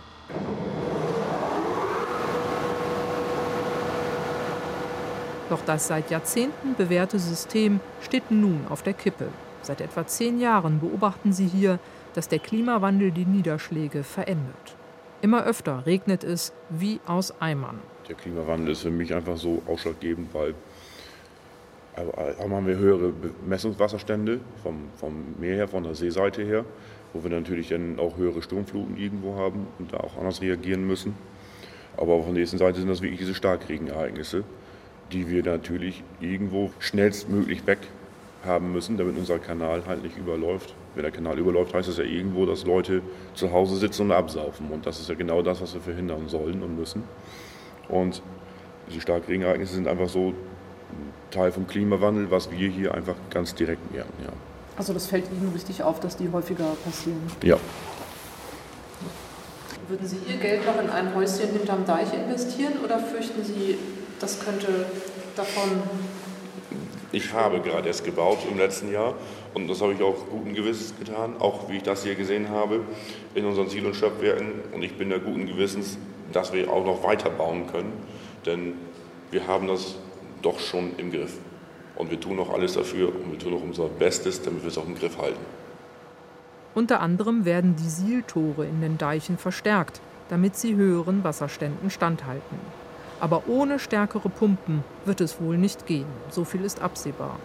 Doch das seit Jahrzehnten bewährte System steht nun auf der Kippe. Seit etwa zehn Jahren beobachten sie hier, dass der Klimawandel die Niederschläge verändert. Immer öfter regnet es wie aus Eimern. Der Klimawandel ist für mich einfach so ausschlaggebend, weil haben wir höhere Messungswasserstände vom, vom Meer her, von der Seeseite her, wo wir natürlich dann auch höhere Sturmfluten irgendwo haben und da auch anders reagieren müssen. Aber auf der nächsten Seite sind das wirklich diese Starkregenereignisse, die wir natürlich irgendwo schnellstmöglich weg haben müssen, damit unser Kanal halt nicht überläuft Wenn der Kanal überläuft, heißt das ja irgendwo, dass Leute zu Hause sitzen und absaufen. Und das ist ja genau das, was wir verhindern sollen und müssen. Und diese starken Regenereignisse sind einfach so ein Teil vom Klimawandel, was wir hier einfach ganz direkt merken. Ja. Also das fällt Ihnen richtig auf, dass die häufiger passieren? Ja. Würden Sie Ihr Geld noch in ein Häuschen hinterm Deich investieren oder fürchten Sie, das könnte davon ich habe gerade erst gebaut im letzten Jahr und das habe ich auch guten Gewissens getan, auch wie ich das hier gesehen habe in unseren Sil- und Schöpfwerken. Und ich bin der guten Gewissens, dass wir auch noch weiter bauen können, denn wir haben das doch schon im Griff. Und wir tun noch alles dafür und wir tun noch unser Bestes, damit wir es auch im Griff halten. Unter anderem werden die Sieltore in den Deichen verstärkt, damit sie höheren Wasserständen standhalten. Aber ohne stärkere Pumpen wird es wohl nicht gehen, so viel ist absehbar.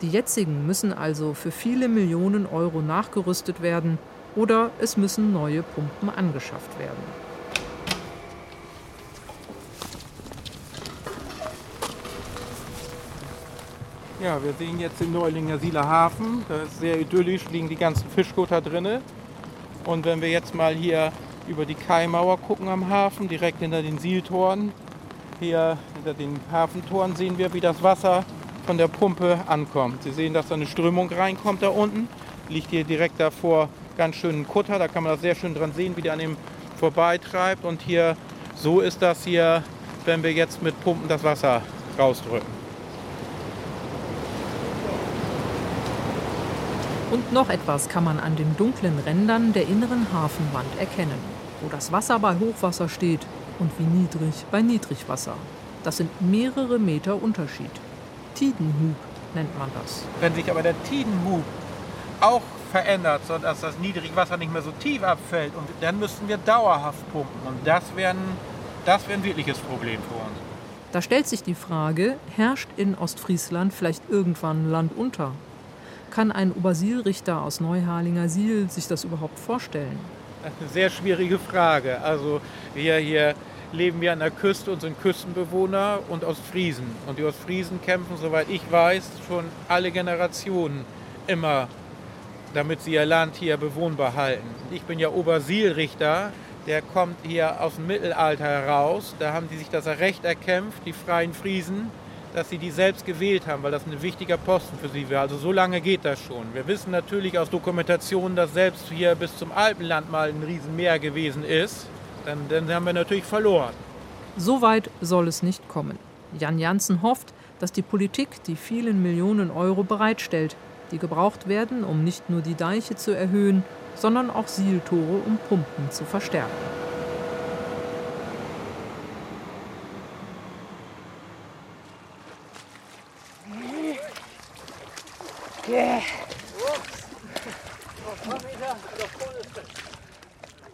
Die jetzigen müssen also für viele Millionen Euro nachgerüstet werden oder es müssen neue Pumpen angeschafft werden. Ja, wir sehen jetzt den Neulinger Sieler Hafen. Da ist sehr idyllisch, liegen die ganzen Fischkutter drin. Und wenn wir jetzt mal hier über die Kaimauer gucken am Hafen, direkt hinter den Sieltoren, hier hinter den Hafentoren sehen wir, wie das Wasser von der Pumpe ankommt. Sie sehen, dass da eine Strömung reinkommt da unten. Liegt hier direkt davor ganz schön ein Kutter. Da kann man das sehr schön dran sehen, wie der an dem vorbeitreibt. Und hier, so ist das hier, wenn wir jetzt mit Pumpen das Wasser rausdrücken. Und noch etwas kann man an den dunklen Rändern der inneren Hafenwand erkennen. Wo das Wasser bei Hochwasser steht und wie niedrig bei Niedrigwasser. Das sind mehrere Meter Unterschied. Tidenhub nennt man das. Wenn sich aber der Tidenhub auch verändert, sodass das Niedrigwasser nicht mehr so tief abfällt, und dann müssten wir dauerhaft pumpen. Und das wäre das wär ein wirkliches Problem für uns. Da stellt sich die Frage, herrscht in Ostfriesland vielleicht irgendwann Land unter? Kann ein Obersielrichter aus Neuharlinger Siel sich das überhaupt vorstellen? Das ist eine sehr schwierige Frage. Also wir hier leben wir an der Küste und sind Küstenbewohner und Ostfriesen. Und die Ostfriesen kämpfen, soweit ich weiß, schon alle Generationen immer, damit sie ihr Land hier bewohnbar halten. Ich bin ja Obersielrichter, der kommt hier aus dem Mittelalter heraus. Da haben die sich das Recht erkämpft, die freien Friesen, dass sie die selbst gewählt haben, weil das ein wichtiger Posten für sie war. Also so lange geht das schon. Wir wissen natürlich aus Dokumentationen, dass selbst hier bis zum Alpenland mal ein Riesenmeer gewesen ist. Dann, dann haben wir natürlich verloren. So weit soll es nicht kommen. Jan Janssen hofft, dass die Politik die vielen Millionen Euro bereitstellt, die gebraucht werden, um nicht nur die Deiche zu erhöhen, sondern auch Sieltore um Pumpen zu verstärken.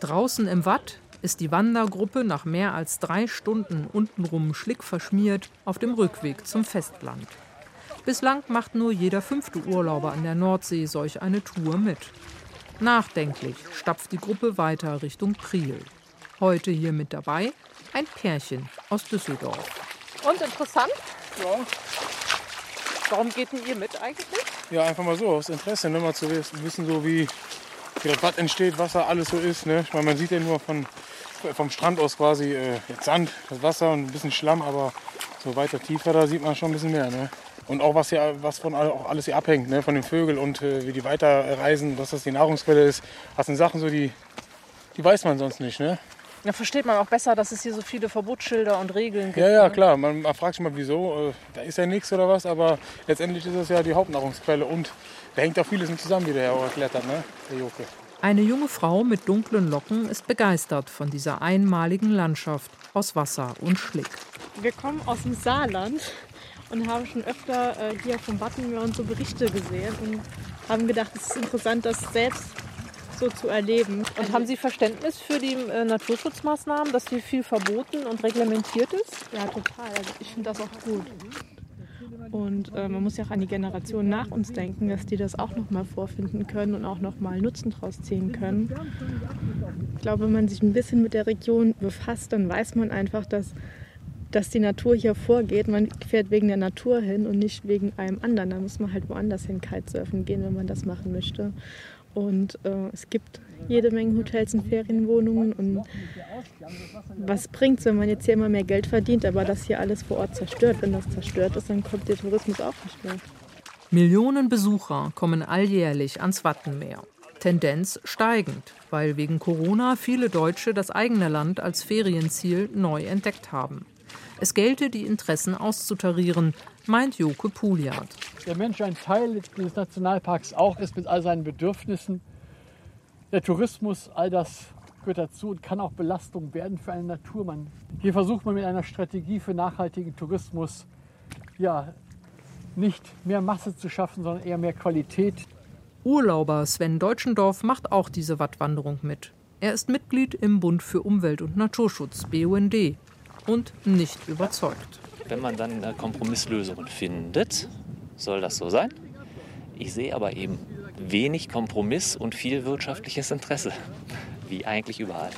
Draußen im Watt ist die Wandergruppe nach mehr als drei Stunden untenrum schlickverschmiert auf dem Rückweg zum Festland. Bislang macht nur jeder fünfte Urlauber an der Nordsee solch eine Tour mit. Nachdenklich stapft die Gruppe weiter Richtung Priel. Heute hier mit dabei ein Pärchen aus Düsseldorf. Und interessant? Ja. Warum geht denn ihr mit eigentlich? Ja, einfach mal so, aus Interesse, ne? mal zu wissen, so wie, wie das Bad entsteht, Wasser, alles so ist. Ne? Ich meine, man sieht ja nur von, vom Strand aus quasi äh, jetzt Sand, das Wasser und ein bisschen Schlamm, aber so weiter tiefer, da sieht man schon ein bisschen mehr. Ne? Und auch was, hier, was von auch alles hier abhängt, ne? von den Vögeln und äh, wie die weiterreisen, dass das die Nahrungsquelle ist. Das sind Sachen so, die, die weiß man sonst nicht. Ne? Da versteht man auch besser, dass es hier so viele Verbotsschilder und Regeln gibt. Ja, ja, ne? klar. Man, man fragt sich mal, wieso. Äh, da ist ja nichts oder was, aber letztendlich ist es ja die Hauptnahrungsquelle. Und da hängt auch vieles mit zusammen, wie der Herr auch erklärt hat, ne? der Joke. Eine junge Frau mit dunklen Locken ist begeistert von dieser einmaligen Landschaft aus Wasser und Schlick. Wir kommen aus dem Saarland und haben schon öfter äh, hier vom Wattenmeer und so Berichte gesehen und haben gedacht, es ist interessant, das selbst so zu erleben. Und haben Sie Verständnis für die äh, Naturschutzmaßnahmen, dass hier viel verboten und reglementiert ist? Ja, total. Also ich finde das auch gut. Und äh, man muss ja auch an die Generation nach uns denken, dass die das auch noch mal vorfinden können und auch noch mal Nutzen draus ziehen können. Ich glaube, wenn man sich ein bisschen mit der Region befasst, dann weiß man einfach, dass, dass die Natur hier vorgeht. Man fährt wegen der Natur hin und nicht wegen einem anderen. Da muss man halt woanders hin Kitesurfen gehen, wenn man das machen möchte. Und äh, es gibt jede Menge Hotels und Ferienwohnungen. Und was bringt es, wenn man jetzt hier immer mehr Geld verdient, aber das hier alles vor Ort zerstört? Wenn das zerstört ist, dann kommt der Tourismus auch nicht mehr. Millionen Besucher kommen alljährlich ans Wattenmeer. Tendenz steigend, weil wegen Corona viele Deutsche das eigene Land als Ferienziel neu entdeckt haben. Es gelte, die Interessen auszutarieren, meint Joke Puliat. Der Mensch ein Teil des Nationalparks auch ist mit all seinen Bedürfnissen. Der Tourismus, all das gehört dazu und kann auch Belastung werden für eine Natur. Man, hier versucht man mit einer Strategie für nachhaltigen Tourismus ja, nicht mehr Masse zu schaffen, sondern eher mehr Qualität. Urlauber Sven Deutschendorf macht auch diese Wattwanderung mit. Er ist Mitglied im Bund für Umwelt und Naturschutz, BUND, und nicht überzeugt. Wenn man dann Kompromisslösungen findet, soll das so sein. Ich sehe aber eben wenig Kompromiss und viel wirtschaftliches Interesse, wie eigentlich überall.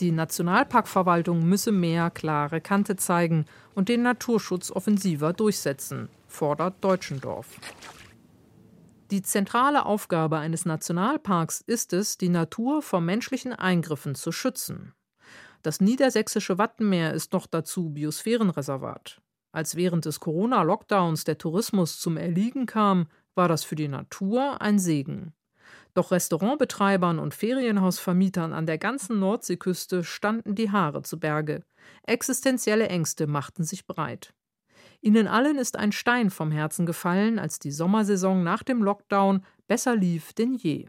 Die Nationalparkverwaltung müsse mehr klare Kante zeigen und den Naturschutz offensiver durchsetzen, fordert Deutschendorf. Die zentrale Aufgabe eines Nationalparks ist es, die Natur vor menschlichen Eingriffen zu schützen. Das niedersächsische Wattenmeer ist noch dazu Biosphärenreservat. Als während des Corona-Lockdowns der Tourismus zum Erliegen kam, war das für die Natur ein Segen. Doch Restaurantbetreibern und Ferienhausvermietern an der ganzen Nordseeküste standen die Haare zu Berge. Existenzielle Ängste machten sich breit. Ihnen allen ist ein Stein vom Herzen gefallen, als die Sommersaison nach dem Lockdown besser lief denn je.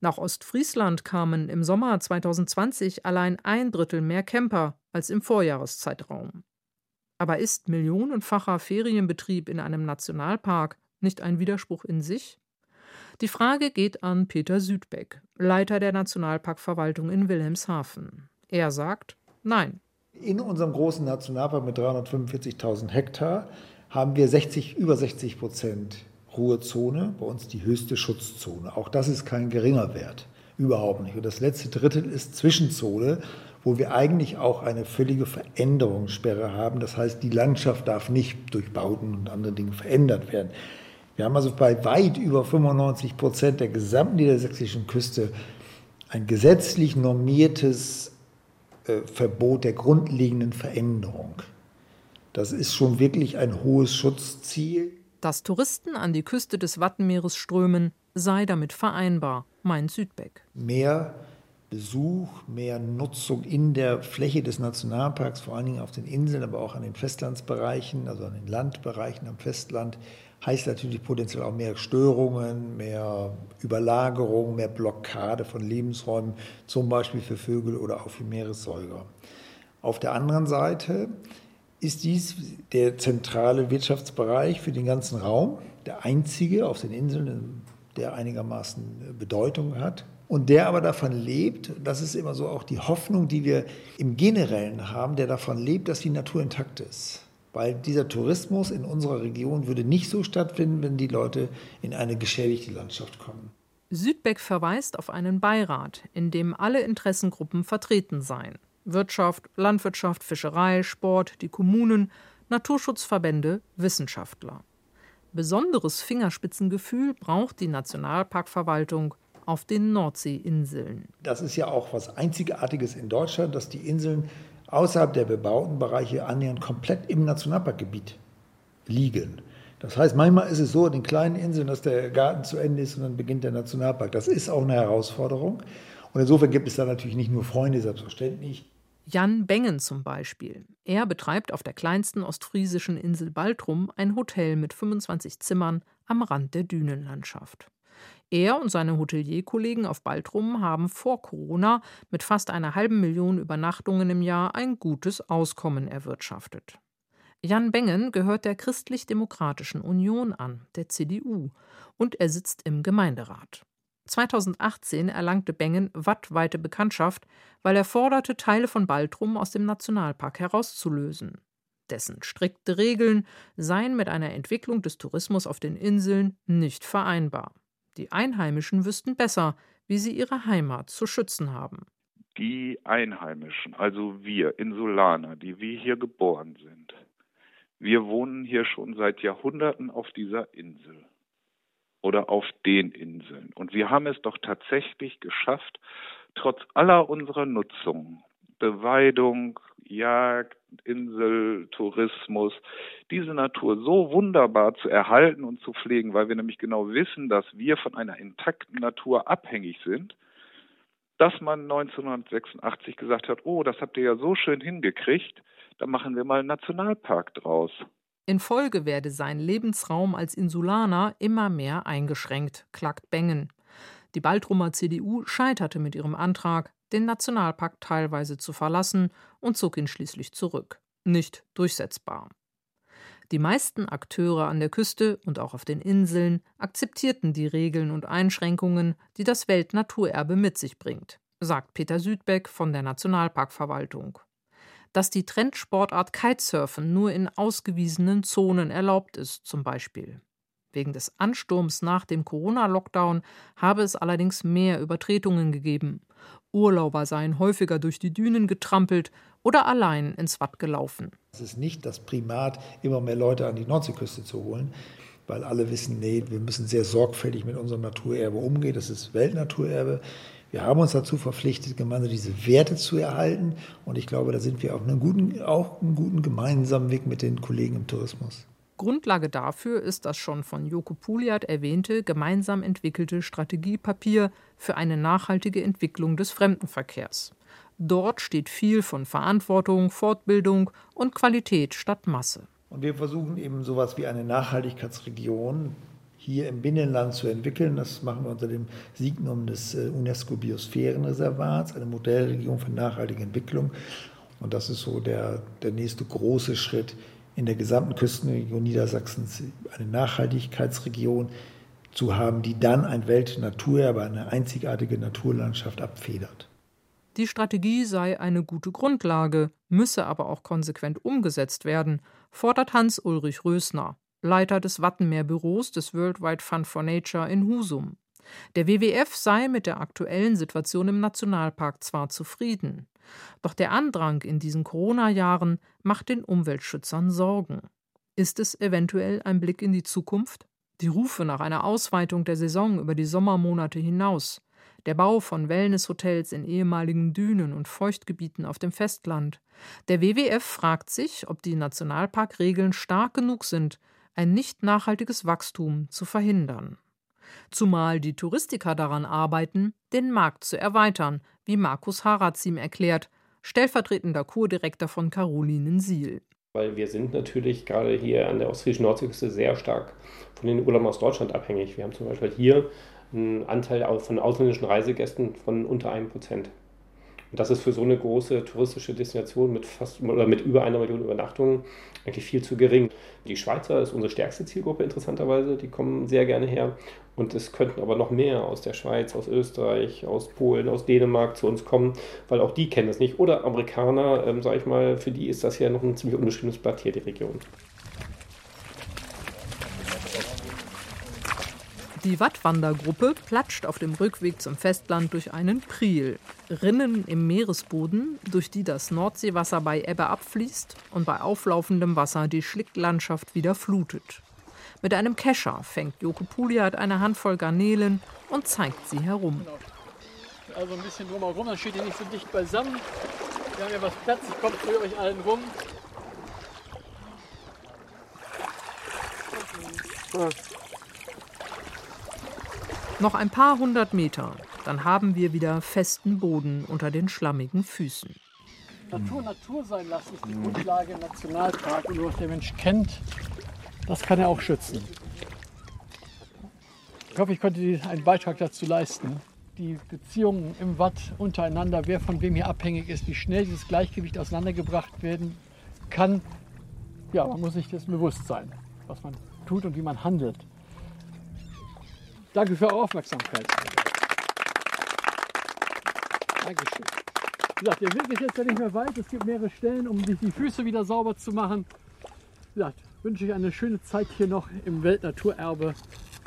Nach Ostfriesland kamen im Sommer 2020 allein ein Drittel mehr Camper als im Vorjahreszeitraum. Aber ist millionenfacher Ferienbetrieb in einem Nationalpark nicht ein Widerspruch in sich? Die Frage geht an Peter Südbeck, Leiter der Nationalparkverwaltung in Wilhelmshaven. Er sagt Nein. In unserem großen Nationalpark mit 345.000 Hektar haben wir 60, über 60 Prozent Ruhezone, bei uns die höchste Schutzzone. Auch das ist kein geringer Wert, überhaupt nicht. Und das letzte Drittel ist Zwischenzone, wo wir eigentlich auch eine völlige Veränderungssperre haben. Das heißt, die Landschaft darf nicht durch Bauten und andere Dinge verändert werden. Wir haben also bei weit über 95 Prozent der gesamten niedersächsischen Küste ein gesetzlich normiertes äh, Verbot der grundlegenden Veränderung. Das ist schon wirklich ein hohes Schutzziel. Dass Touristen an die Küste des Wattenmeeres strömen, sei damit vereinbar, meint Südbeck. Mehr Besuch, mehr Nutzung in der Fläche des Nationalparks, vor allen Dingen auf den Inseln, aber auch an den Festlandsbereichen, also an den Landbereichen am Festland, heißt natürlich potenziell auch mehr Störungen, mehr Überlagerung, mehr Blockade von Lebensräumen, zum Beispiel für Vögel oder auch für Meeressäuger. Auf der anderen Seite ist dies der zentrale Wirtschaftsbereich für den ganzen Raum, der einzige auf den Inseln, der einigermaßen Bedeutung hat. Und der aber davon lebt, das ist immer so auch die Hoffnung, die wir im Generellen haben, der davon lebt, dass die Natur intakt ist. Weil dieser Tourismus in unserer Region würde nicht so stattfinden, wenn die Leute in eine geschädigte Landschaft kommen. Südbeck verweist auf einen Beirat, in dem alle Interessengruppen vertreten seien. Wirtschaft, Landwirtschaft, Fischerei, Sport, die Kommunen, Naturschutzverbände, Wissenschaftler. Besonderes Fingerspitzengefühl braucht die Nationalparkverwaltung auf den Nordseeinseln. Das ist ja auch was Einzigartiges in Deutschland, dass die Inseln außerhalb der bebauten Bereiche annähernd komplett im Nationalparkgebiet liegen. Das heißt, manchmal ist es so in den kleinen Inseln, dass der Garten zu Ende ist und dann beginnt der Nationalpark. Das ist auch eine Herausforderung. Und insofern gibt es da natürlich nicht nur Freunde, selbstverständlich. Jan Bengen zum Beispiel. Er betreibt auf der kleinsten ostfriesischen Insel Baltrum ein Hotel mit 25 Zimmern am Rand der Dünenlandschaft. Er und seine Hotelierkollegen auf Baltrum haben vor Corona mit fast einer halben Million Übernachtungen im Jahr ein gutes Auskommen erwirtschaftet. Jan Bengen gehört der Christlich-Demokratischen Union an, der CDU, und er sitzt im Gemeinderat. 2018 erlangte Bengen wattweite Bekanntschaft, weil er forderte, Teile von Baltrum aus dem Nationalpark herauszulösen. Dessen strikte Regeln seien mit einer Entwicklung des Tourismus auf den Inseln nicht vereinbar. Die Einheimischen wüssten besser, wie sie ihre Heimat zu schützen haben. Die Einheimischen, also wir Insulaner, die wir hier geboren sind, wir wohnen hier schon seit Jahrhunderten auf dieser Insel. oder auf den Inseln. Und wir haben es doch tatsächlich geschafft, trotz aller unserer Nutzung, Beweidung, Jagd, Insel, Tourismus, diese Natur so wunderbar zu erhalten und zu pflegen, weil wir nämlich genau wissen, dass wir von einer intakten Natur abhängig sind, dass man 1986 gesagt hat, oh, das habt ihr ja so schön hingekriegt, da machen wir mal einen Nationalpark draus. In Folge werde sein Lebensraum als Insulaner immer mehr eingeschränkt, klagt Bengen. Die Baltrumer CDU scheiterte mit ihrem Antrag, den Nationalpark teilweise zu verlassen und zog ihn schließlich zurück. Nicht durchsetzbar. Die meisten Akteure an der Küste und auch auf den Inseln akzeptierten die Regeln und Einschränkungen, die das Weltnaturerbe mit sich bringt, sagt Peter Südbeck von der Nationalparkverwaltung dass die Trendsportart Kitesurfen nur in ausgewiesenen Zonen erlaubt ist, zum Beispiel. Wegen des Ansturms nach dem Corona-Lockdown habe es allerdings mehr Übertretungen gegeben. Urlauber seien häufiger durch die Dünen getrampelt oder allein ins Watt gelaufen. Es ist nicht das Primat, immer mehr Leute an die Nordseeküste zu holen, weil alle wissen, nee, wir müssen sehr sorgfältig mit unserem Naturerbe umgehen. Das ist Weltnaturerbe. Wir haben uns dazu verpflichtet, gemeinsam diese Werte zu erhalten. Und ich glaube, da sind wir auf einem guten, auch einen guten gemeinsamen Weg mit den Kollegen im Tourismus. Grundlage dafür ist das schon von Joko Puliat erwähnte gemeinsam entwickelte Strategiepapier für eine nachhaltige Entwicklung des Fremdenverkehrs. Dort steht viel von Verantwortung, Fortbildung und Qualität statt Masse. Und wir versuchen eben sowas wie eine Nachhaltigkeitsregion hier im Binnenland zu entwickeln. Das machen wir unter dem Signum des äh, UNESCO-Biosphärenreservats, eine Modellregion für nachhaltige Entwicklung. Und das ist so der, der nächste große Schritt in der gesamten Küstenregion Niedersachsens, eine Nachhaltigkeitsregion zu haben, die dann ein Weltnaturerbe, eine einzigartige Naturlandschaft abfedert. Die Strategie sei eine gute Grundlage, müsse aber auch konsequent umgesetzt werden, fordert Hans-Ulrich Rösner. Leiter des Wattenmeer-Büros des Worldwide Fund for Nature in Husum. Der WWF sei mit der aktuellen Situation im Nationalpark zwar zufrieden, doch der Andrang in diesen Corona-Jahren macht den Umweltschützern Sorgen. Ist es eventuell ein Blick in die Zukunft? Die Rufe nach einer Ausweitung der Saison über die Sommermonate hinaus, der Bau von Wellnesshotels in ehemaligen Dünen und Feuchtgebieten auf dem Festland. Der WWF fragt sich, ob die Nationalparkregeln stark genug sind, ein nicht nachhaltiges Wachstum zu verhindern. Zumal die Touristiker daran arbeiten, den Markt zu erweitern, wie Markus Harazim erklärt, stellvertretender Kurdirektor von Carolinen Siel. Weil wir sind natürlich gerade hier an der ostfriesischen Nordseeküste sehr stark von den Urlaubern aus Deutschland abhängig. Wir haben zum Beispiel hier einen Anteil von ausländischen Reisegästen von unter einem Prozent. Und das ist für so eine große touristische Destination mit fast oder mit über einer Million Übernachtungen eigentlich viel zu gering. Die Schweizer ist unsere stärkste Zielgruppe interessanterweise, die kommen sehr gerne her. Und es könnten aber noch mehr aus der Schweiz, aus Österreich, aus Polen, aus Dänemark zu uns kommen, weil auch die kennen das nicht. Oder Amerikaner, ähm, sage ich mal, für die ist das ja noch ein ziemlich unbeschriebenes Blatt hier, die Region. Die Wattwandergruppe platscht auf dem Rückweg zum Festland durch einen Priel. Rinnen im Meeresboden, durch die das Nordseewasser bei Ebbe abfließt und bei auflaufendem Wasser die Schlicklandschaft wieder flutet. Mit einem Kescher fängt Joko Puliat eine Handvoll Garnelen und zeigt sie herum. Also ein bisschen drumherum, dann steht ihr nicht so dicht beisammen. Wir haben ja was Platz, ich komme für euch allen rum. Ja. Noch ein paar hundert Meter, dann haben wir wieder festen Boden unter den schlammigen Füßen. Natur Natur sein lassen ist die Grundlage im Nationalpark und was der Mensch kennt, das kann er auch schützen. Ich hoffe, ich konnte einen Beitrag dazu leisten. Die Beziehungen im Watt untereinander, wer von wem hier abhängig ist, wie schnell dieses Gleichgewicht auseinandergebracht werden kann. Ja, man muss sich das bewusst sein, was man tut und wie man handelt. Danke für eure Aufmerksamkeit. Dankeschön. Wie gesagt, der Weg ist jetzt ja nicht mehr weit. Es gibt mehrere Stellen, um sich die Füße wieder sauber zu machen. Wie gesagt, wünsche ich eine schöne Zeit hier noch im Weltnaturerbe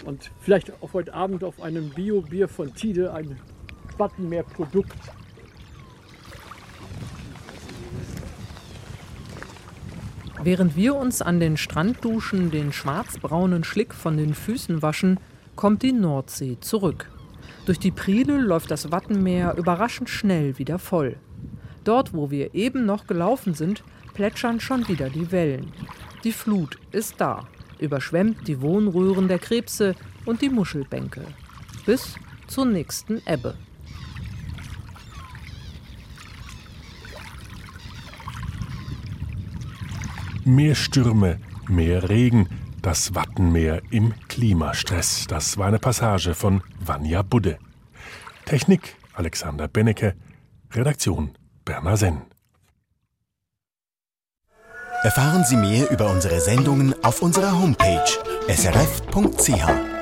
und vielleicht auch heute Abend auf einem Bio-Bier von Tide, ein Wattenmeer-Produkt. Während wir uns an den Strandduschen den schwarzbraunen Schlick von den Füßen waschen, kommt die Nordsee zurück. Durch die Priele läuft das Wattenmeer überraschend schnell wieder voll. Dort, wo wir eben noch gelaufen sind, plätschern schon wieder die Wellen. Die Flut ist da, überschwemmt die Wohnröhren der Krebse und die Muschelbänke. Bis zur nächsten Ebbe. Mehr Stürme, mehr Regen, das Wattenmeer im Klimastress. Das war eine Passage von Vanja Budde. Technik Alexander Bennecke, Redaktion Berner Senn. Erfahren Sie mehr über unsere Sendungen auf unserer Homepage srf.ch.